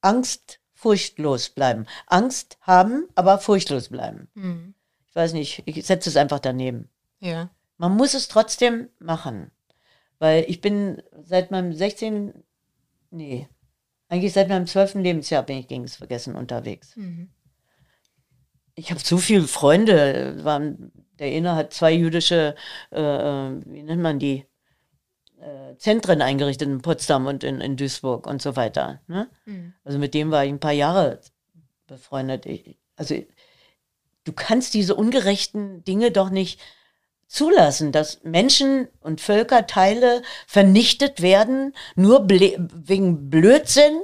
Angst furchtlos bleiben. Angst haben, aber furchtlos bleiben. Mhm. Ich weiß nicht, ich setze es einfach daneben. Ja. Man muss es trotzdem machen. Weil ich bin seit meinem 16. Nee, eigentlich seit meinem 12. Lebensjahr bin ich gegen das Vergessen unterwegs. Mhm. Ich habe zu viele Freunde. Waren, der eine hat zwei jüdische, äh, äh wie nennt man die? äh, Zentren eingerichtet in Potsdam und in, in Duisburg und so weiter. Ne? Mhm. Also mit dem war ich ein paar Jahre befreundet. Ich, also du kannst diese ungerechten Dinge doch nicht zulassen, dass Menschen und Völkerteile vernichtet werden, nur wegen Blödsinn,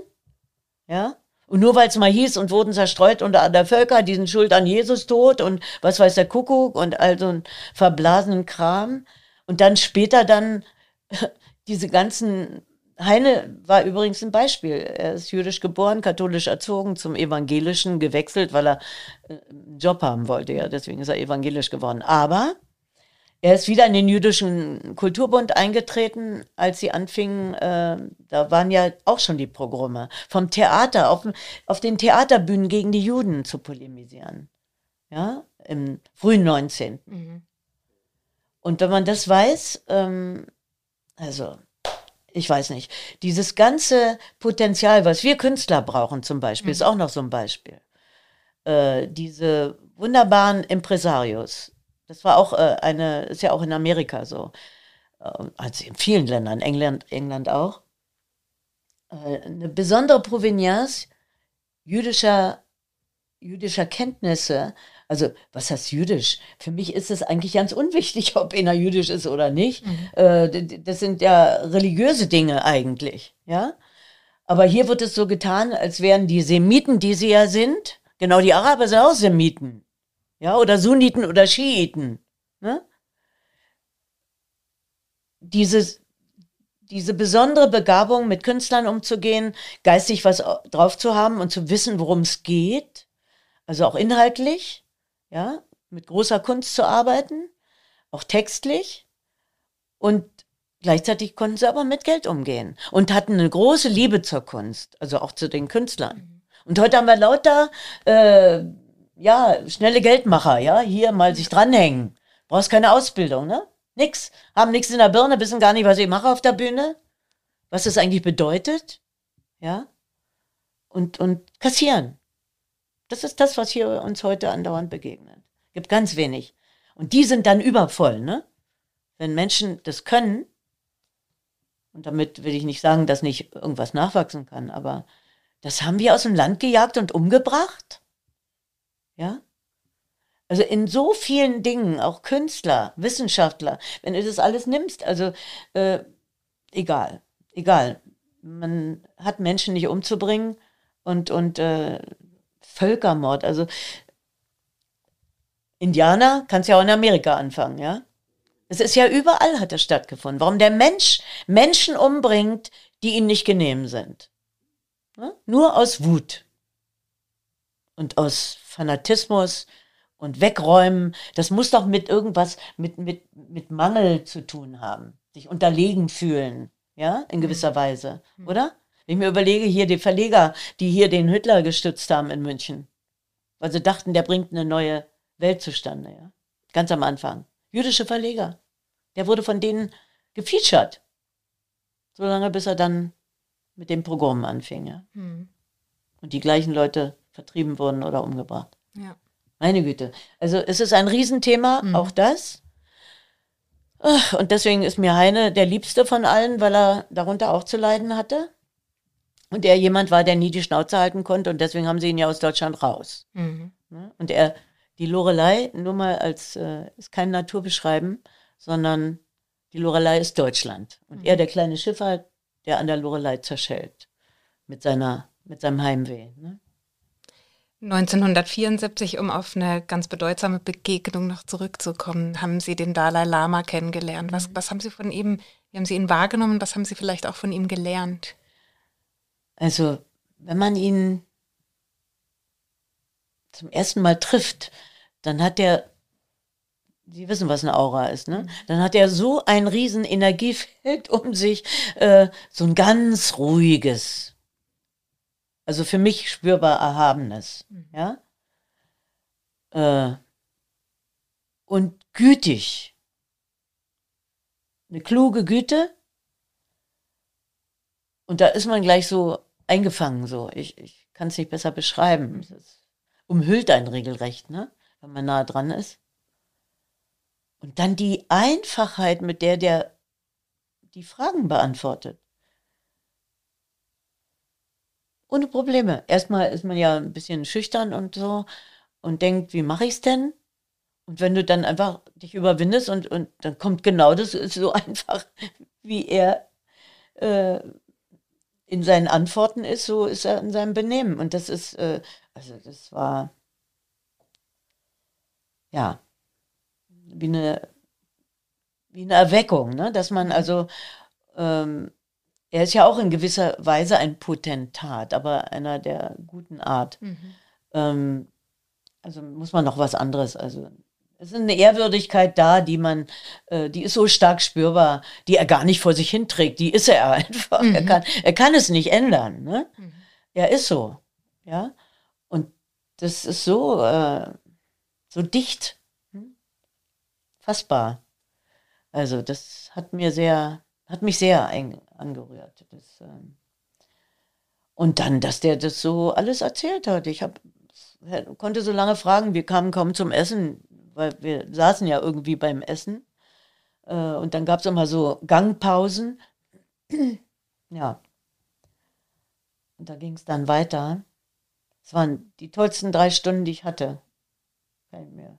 ja, und nur weil es mal hieß und wurden zerstreut unter der Völker, diesen Schuld an Jesus tot und was weiß der Kuckuck und all so ein verblasenen Kram. Und dann später dann diese ganzen Heine war übrigens ein Beispiel. Er ist jüdisch geboren, katholisch erzogen, zum Evangelischen gewechselt, weil er äh, einen Job haben wollte. Ja, deswegen ist er evangelisch geworden. Aber er ist wieder in den jüdischen Kulturbund eingetreten, als sie anfingen. Äh, da waren ja auch schon die Programme vom Theater auf, auf den Theaterbühnen gegen die Juden zu polemisieren. Ja, im frühen 19. Mhm. Und wenn man das weiß, ähm, also, ich weiß nicht. Dieses ganze Potenzial, was wir Künstler brauchen zum Beispiel, mhm. ist auch noch so ein Beispiel. Äh, diese wunderbaren Impresarios. Das war auch äh, eine, ist ja auch in Amerika so. Äh, also in vielen Ländern, England, England auch. Äh, eine besondere Provenienz jüdischer, jüdischer Kenntnisse also was heißt jüdisch? Für mich ist es eigentlich ganz unwichtig, ob einer jüdisch ist oder nicht. Mhm. Äh, das sind ja religiöse Dinge eigentlich, ja. Aber hier wird es so getan, als wären die Semiten, die sie ja sind, genau die Araber sind auch Semiten, ja, oder Sunniten oder Schiiten. Ne? Dieses, diese besondere Begabung, mit Künstlern umzugehen, geistig was drauf zu haben und zu wissen, worum es geht, also auch inhaltlich, ja, mit großer Kunst zu arbeiten, auch textlich. Und gleichzeitig konnten sie aber mit Geld umgehen und hatten eine große Liebe zur Kunst, also auch zu den Künstlern. Mhm. Und heute haben wir lauter, äh, ja, schnelle Geldmacher, ja, hier mal sich dranhängen. Brauchst keine Ausbildung, ne? Nix. Haben nichts in der Birne, wissen gar nicht, was ich mache auf der Bühne, was das eigentlich bedeutet, ja? Und, und kassieren. Das ist das, was hier uns heute andauernd begegnet. Gibt ganz wenig. Und die sind dann übervoll, ne? Wenn Menschen das können, und damit will ich nicht sagen, dass nicht irgendwas nachwachsen kann, aber das haben wir aus dem Land gejagt und umgebracht. Ja? Also in so vielen Dingen, auch Künstler, Wissenschaftler, wenn du das alles nimmst, also äh, egal, egal. Man hat Menschen nicht umzubringen und, und äh, Völkermord. Also Indianer kannst ja auch in Amerika anfangen, ja? Es ist ja überall hat das stattgefunden. Warum der Mensch Menschen umbringt, die ihm nicht genehm sind. Ja? Nur aus Wut. Und aus Fanatismus und Wegräumen. Das muss doch mit irgendwas, mit, mit, mit Mangel zu tun haben. Sich unterlegen fühlen, ja, in gewisser mhm. Weise, mhm. oder? Wenn ich mir überlege, hier die Verleger, die hier den Hitler gestützt haben in München, weil sie dachten, der bringt eine neue Welt zustande, ja. Ganz am Anfang. Jüdische Verleger. Der wurde von denen gefeatured. Solange bis er dann mit dem Programm anfing, ja. Mhm. Und die gleichen Leute vertrieben wurden oder umgebracht. Ja. Meine Güte. Also es ist ein Riesenthema, mhm. auch das. Und deswegen ist mir Heine der liebste von allen, weil er darunter auch zu leiden hatte. Und er jemand war, der nie die Schnauze halten konnte und deswegen haben sie ihn ja aus Deutschland raus. Mhm. Ne? Und er, die Lorelei, nur mal als, äh, ist kein Naturbeschreiben, sondern die Lorelei ist Deutschland. Und mhm. er, der kleine Schiffer, der an der Lorelei zerschellt. Mit seiner, mit seinem Heimweh. Ne? 1974, um auf eine ganz bedeutsame Begegnung noch zurückzukommen, haben Sie den Dalai Lama kennengelernt. Was, mhm. was haben Sie von ihm, wie haben Sie ihn wahrgenommen? Was haben Sie vielleicht auch von ihm gelernt? Also, wenn man ihn zum ersten Mal trifft, dann hat er, Sie wissen, was eine Aura ist, ne? Mhm. Dann hat er so ein riesen Energiefeld um sich, äh, so ein ganz ruhiges, also für mich spürbar Erhabenes, mhm. ja? Äh, und gütig. Eine kluge Güte. Und da ist man gleich so eingefangen so. Ich, ich kann es nicht besser beschreiben. Es umhüllt einen regelrecht, ne? wenn man nah dran ist. Und dann die Einfachheit, mit der der die Fragen beantwortet. Ohne Probleme. Erstmal ist man ja ein bisschen schüchtern und so und denkt, wie mache ich es denn? Und wenn du dann einfach dich überwindest und, und dann kommt genau das, ist so einfach, wie er äh, in seinen Antworten ist, so ist er in seinem Benehmen. Und das ist, äh, also das war, ja, wie eine, wie eine Erweckung, ne? dass man also, ähm, er ist ja auch in gewisser Weise ein Potentat, aber einer der guten Art. Mhm. Ähm, also muss man noch was anderes, also es ist eine Ehrwürdigkeit da, die man, äh, die ist so stark spürbar, die er gar nicht vor sich hinträgt. Die ist er einfach. Mhm. Er, kann, er kann es nicht ändern. Ne? Mhm. Er ist so. Ja. Und das ist so, äh, so dicht. Hm? Fassbar. Also, das hat mir sehr, hat mich sehr ein, angerührt. Das, ähm und dann, dass der das so alles erzählt hat. Ich hab, konnte so lange fragen, wir kamen kaum zum Essen weil wir saßen ja irgendwie beim Essen. Äh, und dann gab es immer so Gangpausen. ja. Und da ging es dann weiter. Es waren die tollsten drei Stunden, die ich hatte. Kein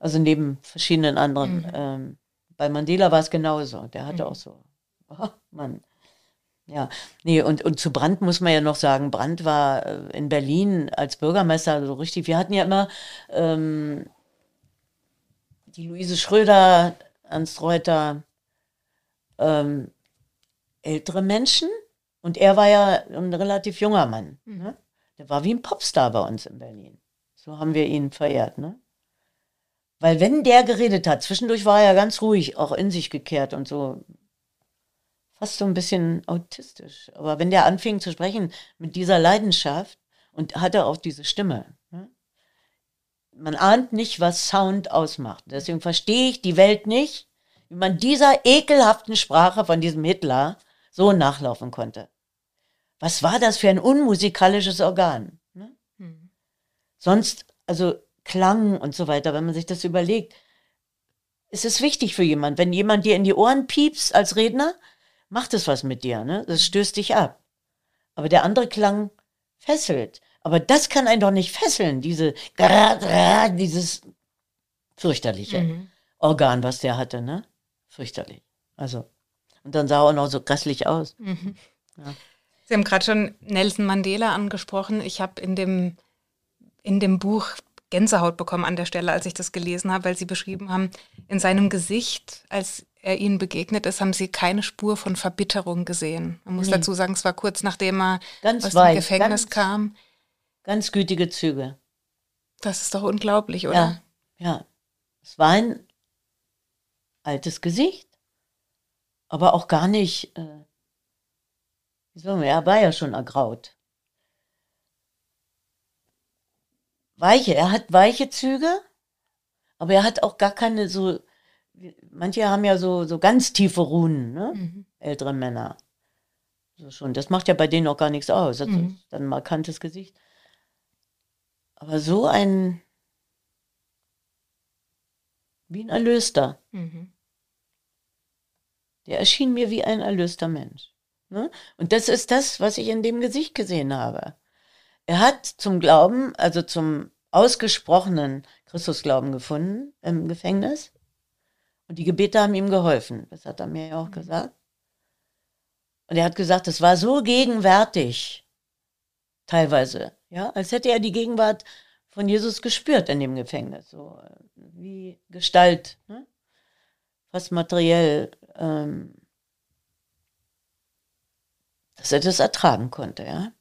Also neben verschiedenen anderen. Mhm. Ähm, bei Mandela war es genauso. Der hatte mhm. auch so, oh Mann. Ja, nee, und, und zu Brandt muss man ja noch sagen, Brandt war äh, in Berlin als Bürgermeister so richtig. Wir hatten ja immer ähm, die Luise Schröder, Ernst Reuter, ähm, ältere Menschen. Und er war ja ein relativ junger Mann. Mhm. Ne? Der war wie ein Popstar bei uns in Berlin. So haben wir ihn verehrt, ne? Weil wenn der geredet hat, zwischendurch war er ja ganz ruhig, auch in sich gekehrt und so fast so ein bisschen autistisch. Aber wenn der anfing zu sprechen mit dieser Leidenschaft und hatte auch diese Stimme, ne? man ahnt nicht, was Sound ausmacht. Deswegen verstehe ich die Welt nicht, wie man dieser ekelhaften Sprache von diesem Hitler so nachlaufen konnte. Was war das für ein unmusikalisches Organ? Ne? Hm. Sonst, also Klang und so weiter, wenn man sich das überlegt, ist es wichtig für jemand. Wenn jemand dir in die Ohren piepst als Redner, macht es was mit dir, ne? Das stößt dich ab. Aber der andere Klang fesselt. Aber das kann einen doch nicht fesseln, diese, dieses fürchterliche mhm. Organ, was der hatte, ne? Fürchterlich. Also, und dann sah er auch noch so grässlich aus. Mhm. Ja. Sie haben gerade schon Nelson Mandela angesprochen. Ich habe in dem, in dem Buch Gänsehaut bekommen an der Stelle, als ich das gelesen habe, weil Sie beschrieben haben, in seinem Gesicht, als er ihnen begegnet ist, haben sie keine Spur von Verbitterung gesehen. Man muss nee. dazu sagen, es war kurz nachdem er ganz aus weit, dem Gefängnis kam. ganz gütige Züge. Das ist doch unglaublich, oder? Ja, ja. Es war ein altes Gesicht, aber auch gar nicht, äh, wie soll man, er war ja schon ergraut. Weiche, er hat weiche Züge, aber er hat auch gar keine so, manche haben ja so, so ganz tiefe Runen, ne? Mhm. ältere Männer. So schon. Das macht ja bei denen auch gar nichts aus. Das mhm. ist ein markantes Gesicht. Aber so ein, wie ein Erlöster. Mhm. Der erschien mir wie ein erlöster Mensch. Ne? Und das ist das, was ich in dem Gesicht gesehen habe. Er hat zum Glauben, also zum ausgesprochenen Christusglauben gefunden im Gefängnis. Und die Gebete haben ihm geholfen. Das hat er mir ja auch mhm. gesagt. Und er hat gesagt, es war so gegenwärtig, teilweise, ja, als hätte er die Gegenwart von Jesus gespürt in dem Gefängnis, so wie Gestalt, ne? fast materiell, ähm, dass er das ertragen konnte, ja.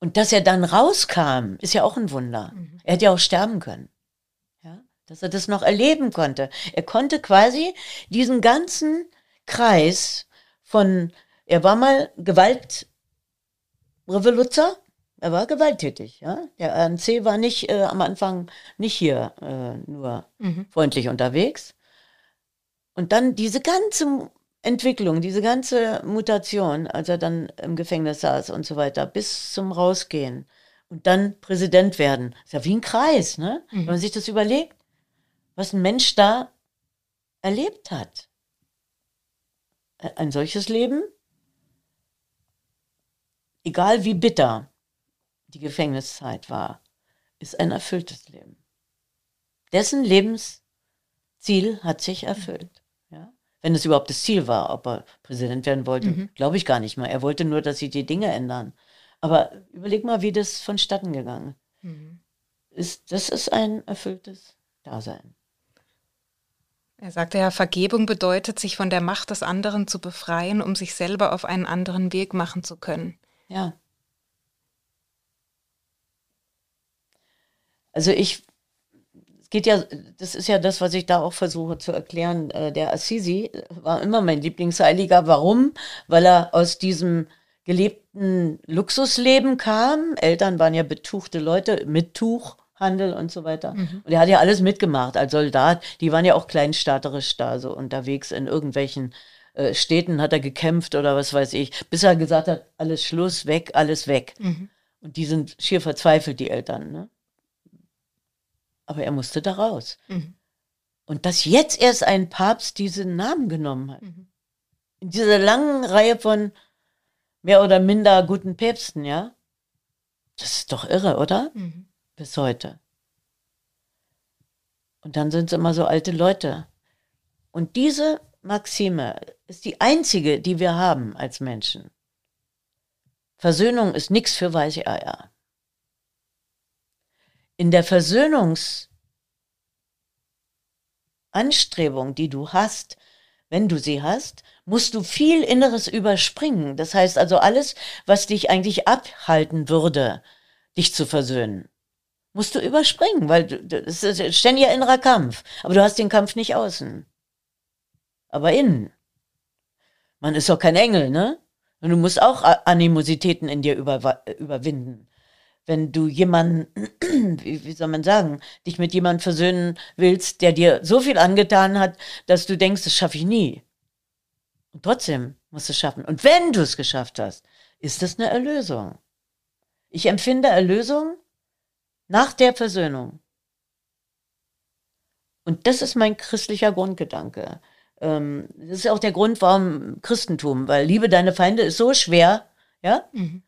Und dass er dann rauskam, ist ja auch ein Wunder. Mhm. Er hätte ja auch sterben können. Dass er das noch erleben konnte. Er konnte quasi diesen ganzen Kreis von, er war mal Gewaltrevoluzer, er war gewalttätig, ja. Der ANC war nicht äh, am Anfang nicht hier äh, nur mhm. freundlich unterwegs. Und dann diese ganze Entwicklung, diese ganze Mutation, als er dann im Gefängnis saß und so weiter, bis zum Rausgehen und dann Präsident werden, ist ja wie ein Kreis, ne? Mhm. Wenn man sich das überlegt, was ein Mensch da erlebt hat ein solches Leben, egal wie bitter die Gefängniszeit war, ist ein erfülltes Leben. Dessen Lebensziel hat sich erfüllt. Ja? Wenn es überhaupt das Ziel war, ob er Präsident werden wollte, mhm. glaube ich gar nicht mal. Er wollte nur, dass sich die Dinge ändern. Aber überleg mal, wie das vonstatten gegangen mhm. ist. Das ist ein erfülltes Dasein. Er sagte ja, Vergebung bedeutet, sich von der Macht des anderen zu befreien, um sich selber auf einen anderen Weg machen zu können. Ja. Also ich, es geht ja, das ist ja das, was ich da auch versuche zu erklären. Äh, der Assisi war immer mein Lieblingsheiliger. Warum? Weil er aus diesem gelebten Luxusleben kam. Eltern waren ja betuchte Leute mit Tuch Handel und so weiter. Mhm. Und er hat ja alles mitgemacht als Soldat. Die waren ja auch kleinstaaterisch da, so unterwegs in irgendwelchen äh, Städten hat er gekämpft oder was weiß ich, bis er gesagt hat, alles Schluss, weg, alles weg. Mhm. Und die sind schier verzweifelt, die Eltern. Ne? Aber er musste da raus. Mhm. Und dass jetzt erst ein Papst diesen Namen genommen hat. Mhm. In dieser langen Reihe von mehr oder minder guten Päpsten, ja. Das ist doch irre, oder? Mhm bis heute. Und dann sind es immer so alte Leute. Und diese Maxime ist die einzige, die wir haben als Menschen. Versöhnung ist nichts für weiße Eier. In der Versöhnungsanstrebung, die du hast, wenn du sie hast, musst du viel Inneres überspringen. Das heißt also alles, was dich eigentlich abhalten würde, dich zu versöhnen musst du überspringen, weil es ist ständiger innerer Kampf. Aber du hast den Kampf nicht außen. Aber innen. Man ist doch kein Engel, ne? Und du musst auch Animositäten in dir über, überwinden. Wenn du jemanden, wie, wie soll man sagen, dich mit jemandem versöhnen willst, der dir so viel angetan hat, dass du denkst, das schaffe ich nie. Und trotzdem musst du es schaffen. Und wenn du es geschafft hast, ist das eine Erlösung. Ich empfinde Erlösung nach der Versöhnung. Und das ist mein christlicher Grundgedanke. Ähm, das ist auch der Grund, warum Christentum, weil Liebe deine Feinde ist so schwer, ja. Mhm.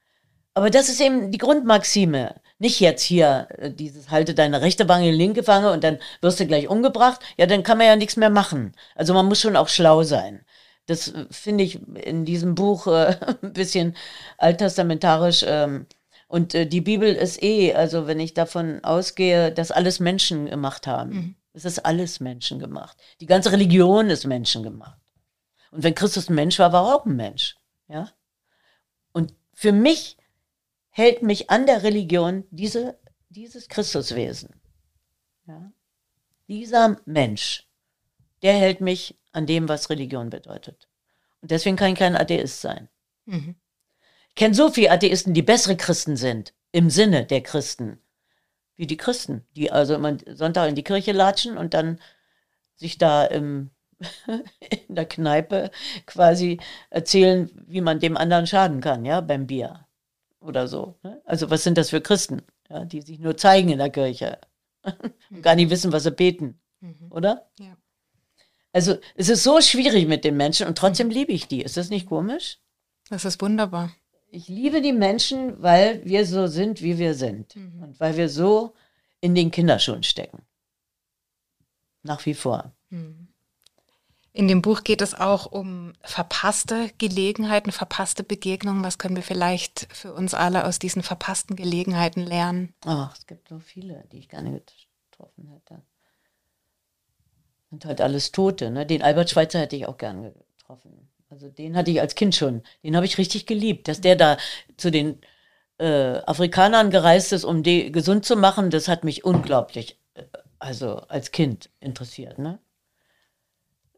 Aber das ist eben die Grundmaxime. Nicht jetzt hier äh, dieses halte deine rechte Wange, linke Wange und dann wirst du gleich umgebracht. Ja, dann kann man ja nichts mehr machen. Also man muss schon auch schlau sein. Das äh, finde ich in diesem Buch äh, ein bisschen alttestamentarisch ähm, und äh, die Bibel ist eh, also wenn ich davon ausgehe, dass alles Menschen gemacht haben. Mhm. Es ist alles Menschen gemacht. Die ganze Religion ist Menschen gemacht. Und wenn Christus ein Mensch war, war er auch ein Mensch. Ja? Und für mich hält mich an der Religion, diese, dieses Christuswesen. Ja? Dieser Mensch, der hält mich an dem, was Religion bedeutet. Und deswegen kann ich kein Atheist sein. Mhm. Ich kenne so viele Atheisten, die bessere Christen sind, im Sinne der Christen, wie die Christen, die also immer Sonntag in die Kirche latschen und dann sich da im, in der Kneipe quasi erzählen, wie man dem anderen schaden kann, ja, beim Bier oder so. Ne? Also was sind das für Christen, ja, die sich nur zeigen in der Kirche und gar nicht wissen, was sie beten, mhm. oder? Ja. Also es ist so schwierig mit den Menschen und trotzdem liebe ich die. Ist das nicht komisch? Das ist wunderbar. Ich liebe die Menschen, weil wir so sind, wie wir sind. Mhm. Und weil wir so in den Kinderschuhen stecken. Nach wie vor. Mhm. In dem Buch geht es auch um verpasste Gelegenheiten, verpasste Begegnungen. Was können wir vielleicht für uns alle aus diesen verpassten Gelegenheiten lernen? Ach, es gibt so viele, die ich gerne getroffen hätte. Sind halt alles Tote. Ne? Den Albert Schweitzer hätte ich auch gern getroffen. Also den hatte ich als Kind schon. Den habe ich richtig geliebt. Dass der da zu den äh, Afrikanern gereist ist, um die gesund zu machen, das hat mich unglaublich, äh, also als Kind interessiert. Ne?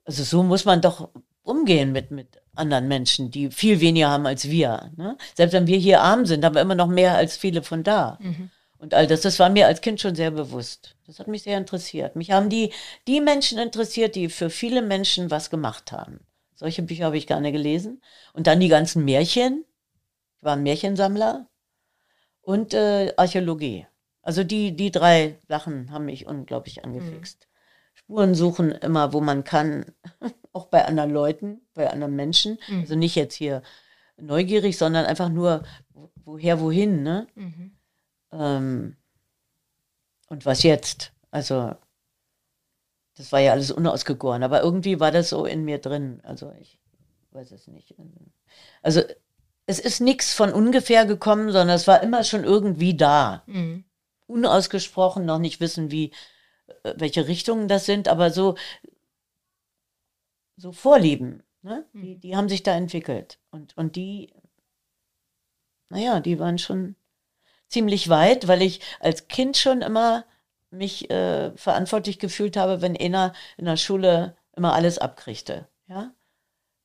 Also so muss man doch umgehen mit, mit anderen Menschen, die viel weniger haben als wir. Ne? Selbst wenn wir hier arm sind, haben wir immer noch mehr als viele von da. Mhm. Und all das, das war mir als Kind schon sehr bewusst. Das hat mich sehr interessiert. Mich haben die, die Menschen interessiert, die für viele Menschen was gemacht haben. Solche Bücher habe ich gerne gelesen. Und dann die ganzen Märchen. Ich war ein Märchensammler. Und äh, Archäologie. Also die, die drei Sachen haben mich unglaublich angefixt. Mhm. Spuren suchen immer, wo man kann, auch bei anderen Leuten, bei anderen Menschen. Mhm. Also nicht jetzt hier neugierig, sondern einfach nur, woher, wohin, ne? Mhm. Ähm, und was jetzt? Also, das war ja alles unausgegoren, aber irgendwie war das so in mir drin. Also, ich weiß es nicht. Also, es ist nichts von ungefähr gekommen, sondern es war immer schon irgendwie da. Mhm. Unausgesprochen, noch nicht wissen, wie, äh, welche Richtungen das sind, aber so, so Vorlieben, ne? Mhm. die, die haben sich da entwickelt. Und, und die, naja, die waren schon ziemlich weit, weil ich als Kind schon immer mich äh, verantwortlich gefühlt habe, wenn einer in der Schule immer alles abkriegte. Ja?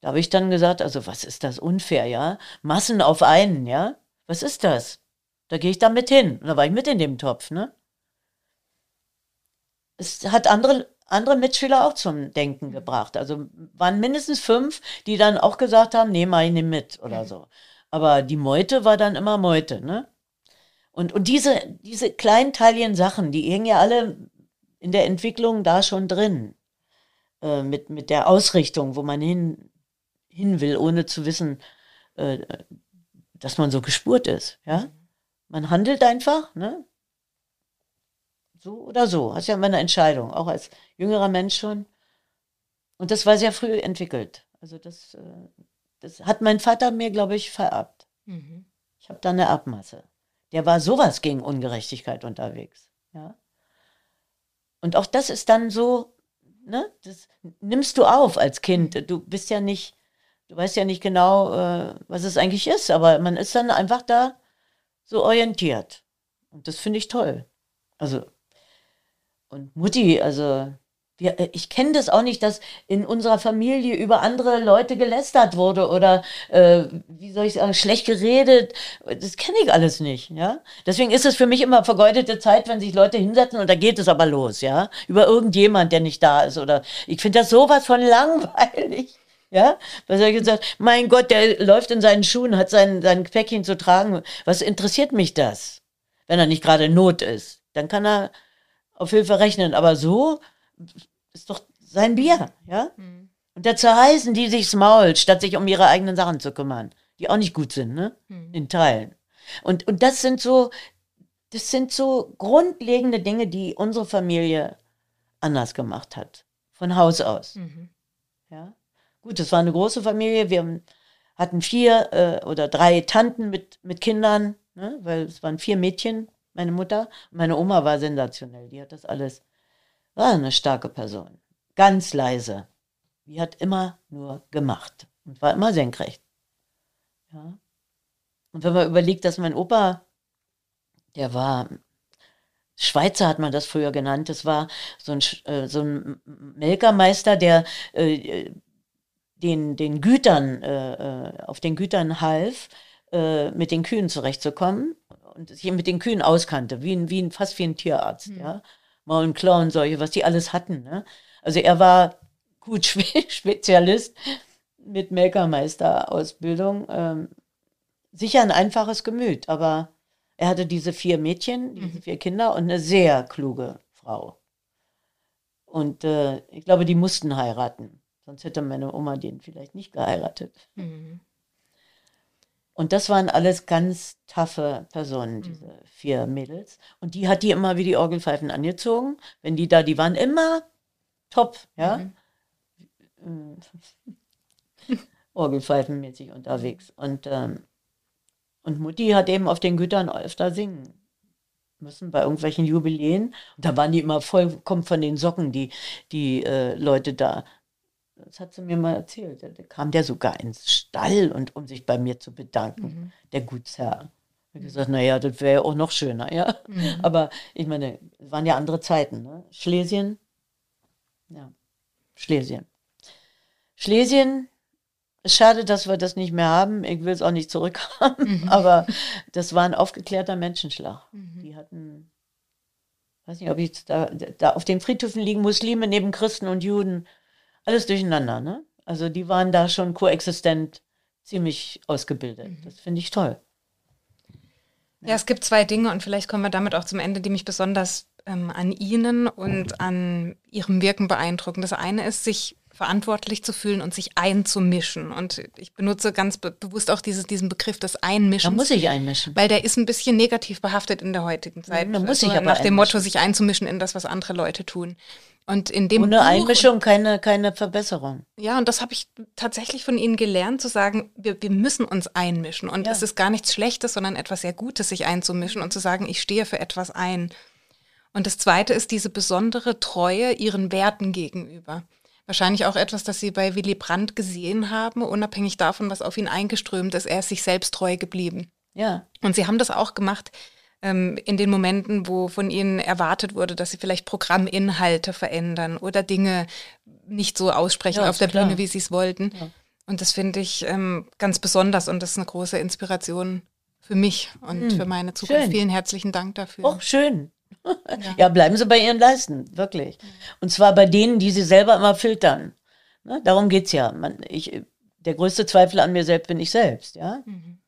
Da habe ich dann gesagt, also was ist das unfair, ja? Massen auf einen, ja? Was ist das? Da gehe ich da mit hin. Und da war ich mit in dem Topf, ne? Es hat andere, andere Mitschüler auch zum Denken gebracht. Also waren mindestens fünf, die dann auch gesagt haben, nee, mach ich nicht mit oder mhm. so. Aber die Meute war dann immer Meute, ne? Und, und diese, diese kleinteiligen Sachen, die hängen ja alle in der Entwicklung da schon drin. Äh, mit, mit der Ausrichtung, wo man hin, hin will, ohne zu wissen, äh, dass man so gespurt ist. Ja? Man handelt einfach, ne? So oder so. Hast ja immer eine Entscheidung, auch als jüngerer Mensch schon. Und das war sehr früh entwickelt. Also das, äh, das hat mein Vater mir, glaube ich, vererbt. Mhm. Ich habe da eine Erbmasse. Der war sowas gegen Ungerechtigkeit unterwegs. Ja. Und auch das ist dann so, ne, das nimmst du auf als Kind. Du bist ja nicht, du weißt ja nicht genau, äh, was es eigentlich ist, aber man ist dann einfach da so orientiert. Und das finde ich toll. Also, und Mutti, also wir, äh, ich kenne das auch nicht, dass in unserer Familie über andere Leute gelästert wurde oder äh, wie soll ich sagen, schlecht geredet. Das kenne ich alles nicht, ja. Deswegen ist es für mich immer vergeudete Zeit, wenn sich Leute hinsetzen und da geht es aber los, ja, über irgendjemand, der nicht da ist oder ich finde das sowas von langweilig. Ja, was er gesagt, mein Gott, der läuft in seinen Schuhen, hat sein, sein Päckchen zu tragen. Was interessiert mich das? Wenn er nicht gerade in Not ist, dann kann er auf Hilfe rechnen. Aber so, ist doch sein Bier, ja? Mhm. Und da zerreißen die sich's Maul, statt sich um ihre eigenen Sachen zu kümmern, die auch nicht gut sind, ne? Mhm. In Teilen. Und, und das sind so, das sind so grundlegende Dinge, die unsere Familie anders gemacht hat. Von Haus aus. Mhm. Ja? Gut, es war eine große Familie. Wir hatten vier äh, oder drei Tanten mit, mit Kindern, ne? weil es waren vier Mädchen, meine Mutter. Meine Oma war sensationell. Die hat das alles war eine starke Person. Ganz leise. Die hat immer nur gemacht und war immer senkrecht. Ja. Und wenn man überlegt, dass mein Opa der war Schweizer hat man das früher genannt. Das war so ein, äh, so ein Melkermeister, der äh, den, den Gütern, äh, äh, auf den Gütern half, äh, mit den Kühen zurechtzukommen und sich mit den Kühen auskannte, wie ein, wie ein, fast wie ein Tierarzt, mhm. ja. Maul- und Klauenseuche, was die alles hatten. Ne? Also er war gut Spezialist mit Melkermeister-Ausbildung. Ähm, sicher ein einfaches Gemüt, aber er hatte diese vier Mädchen, diese mhm. vier Kinder und eine sehr kluge Frau. Und äh, ich glaube, die mussten heiraten. Sonst hätte meine Oma den vielleicht nicht geheiratet. Mhm. Und das waren alles ganz taffe Personen, mhm. diese vier Mädels. Und die hat die immer wie die Orgelpfeifen angezogen. Wenn die da, die waren immer top, ja. Mhm. Orgelpfeifenmäßig unterwegs. Und ähm, und Mutti hat eben auf den Gütern öfter singen müssen bei irgendwelchen Jubiläen. Und da waren die immer vollkommen von den Socken, die, die äh, Leute da. Das hat sie mir mal erzählt. Da kam der sogar ins Stall und um sich bei mir zu bedanken, mhm. der Gutsherr. Ich habe gesagt, naja, das wäre ja auch noch schöner, ja. Mhm. Aber ich meine, es waren ja andere Zeiten, ne? Schlesien, ja, Schlesien. Schlesien schade, dass wir das nicht mehr haben. Ich will es auch nicht zurückhaben. Mhm. Aber das war ein aufgeklärter Menschenschlag. Mhm. Die hatten, weiß nicht, ob ich da, da auf den Friedhöfen liegen Muslime neben Christen und Juden. Alles durcheinander, ne? Also die waren da schon koexistent ziemlich ausgebildet. Mhm. Das finde ich toll. Ja, es gibt zwei Dinge und vielleicht kommen wir damit auch zum Ende, die mich besonders ähm, an Ihnen und an Ihrem Wirken beeindrucken. Das eine ist, sich verantwortlich zu fühlen und sich einzumischen. Und ich benutze ganz be bewusst auch dieses, diesen Begriff des Einmischen. Da muss ich einmischen. Weil der ist ein bisschen negativ behaftet in der heutigen Zeit. Da muss ich also aber Nach dem Motto, sich einzumischen in das, was andere Leute tun. Und in dem Ohne Buch, Einmischung keine, keine Verbesserung. Ja, und das habe ich tatsächlich von Ihnen gelernt, zu sagen, wir, wir müssen uns einmischen. Und ja. es ist gar nichts Schlechtes, sondern etwas sehr Gutes, sich einzumischen und zu sagen, ich stehe für etwas ein. Und das Zweite ist diese besondere Treue ihren Werten gegenüber. Wahrscheinlich auch etwas, das Sie bei Willy Brandt gesehen haben, unabhängig davon, was auf ihn eingeströmt ist. Er ist sich selbst treu geblieben. Ja. Und Sie haben das auch gemacht ähm, in den Momenten, wo von Ihnen erwartet wurde, dass Sie vielleicht Programminhalte verändern oder Dinge nicht so aussprechen ja, auf der klar. Bühne, wie Sie es wollten. Ja. Und das finde ich ähm, ganz besonders und das ist eine große Inspiration für mich und hm, für meine Zukunft. Schön. Vielen herzlichen Dank dafür. Oh, schön. Ja. ja. bleiben Sie bei Ihren Leisten, wirklich. Und zwar bei denen, die Sie selber immer filtern. Ne? Darum geht's ja. Man, ich, der größte Zweifel an mir selbst bin ich selbst, ja. Mhm.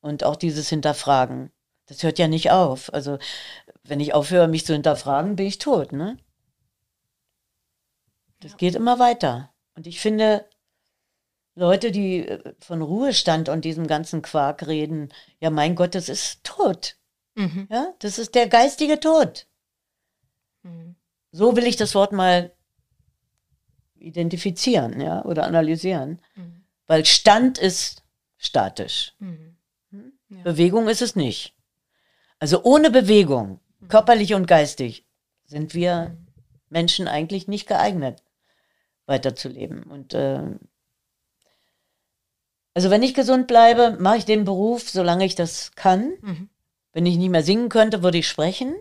Und auch dieses Hinterfragen. Das hört ja nicht auf. Also, wenn ich aufhöre, mich zu hinterfragen, bin ich tot, ne? Das ja. geht immer weiter. Und ich finde, Leute, die äh, von Ruhestand und diesem ganzen Quark reden, ja, mein Gott, das ist tot. Mhm. Ja, das ist der geistige Tod. Mhm. So will ich das Wort mal identifizieren, ja, oder analysieren. Mhm. Weil Stand ist statisch. Mhm. Hm? Ja. Bewegung ist es nicht. Also ohne Bewegung, mhm. körperlich und geistig, sind wir mhm. Menschen eigentlich nicht geeignet, weiterzuleben. Und äh, also wenn ich gesund bleibe, mache ich den Beruf, solange ich das kann. Mhm. Wenn ich nicht mehr singen könnte, würde ich sprechen.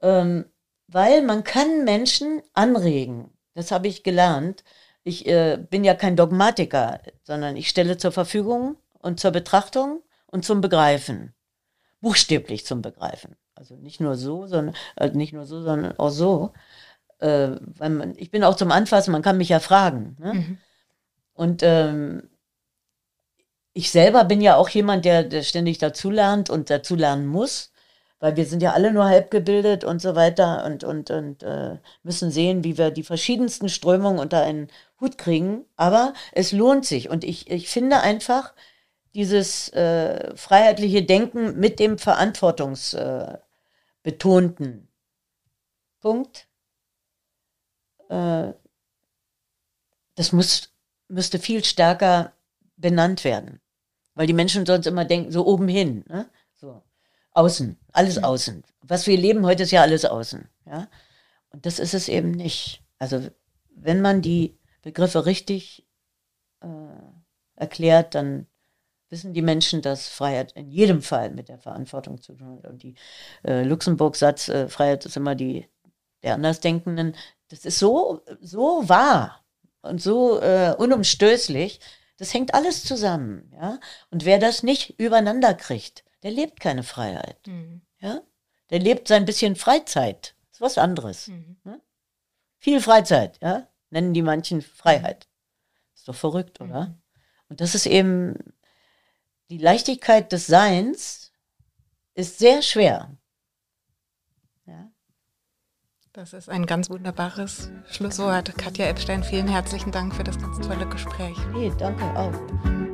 Ähm, weil man kann Menschen anregen. Das habe ich gelernt. Ich äh, bin ja kein Dogmatiker, sondern ich stelle zur Verfügung und zur Betrachtung und zum Begreifen. Buchstäblich zum Begreifen. Also nicht nur so, sondern äh, nicht nur so, sondern auch so. Äh, weil man, ich bin auch zum Anfassen, man kann mich ja fragen. Ne? Mhm. Und ähm, ich selber bin ja auch jemand, der, der ständig dazulernt und dazulernen muss, weil wir sind ja alle nur halb gebildet und so weiter und, und, und äh, müssen sehen, wie wir die verschiedensten Strömungen unter einen Hut kriegen. Aber es lohnt sich und ich, ich finde einfach dieses äh, freiheitliche Denken mit dem verantwortungsbetonten äh, Punkt, äh, das muss, müsste viel stärker benannt werden. Weil die Menschen sonst immer denken, so oben hin, ne? so außen, alles ja. außen. Was wir leben heute ist ja alles außen. Ja? Und das ist es eben nicht. Also wenn man die Begriffe richtig äh, erklärt, dann, wissen die Menschen, dass Freiheit in jedem Fall mit der Verantwortung zu tun hat. Und die äh, Luxemburg-Satz, äh, Freiheit ist immer die der Andersdenkenden, das ist so, so wahr und so äh, unumstößlich. Das hängt alles zusammen, ja. Und wer das nicht übereinander kriegt, der lebt keine Freiheit, mhm. ja. Der lebt sein bisschen Freizeit. Das ist was anderes. Mhm. Ne? Viel Freizeit, ja. Nennen die manchen Freiheit. Ist doch verrückt, oder? Mhm. Und das ist eben die Leichtigkeit des Seins ist sehr schwer. Das ist ein ganz wunderbares Schlusswort. Katja Epstein, vielen herzlichen Dank für das ganz tolle Gespräch. Nee, danke auch.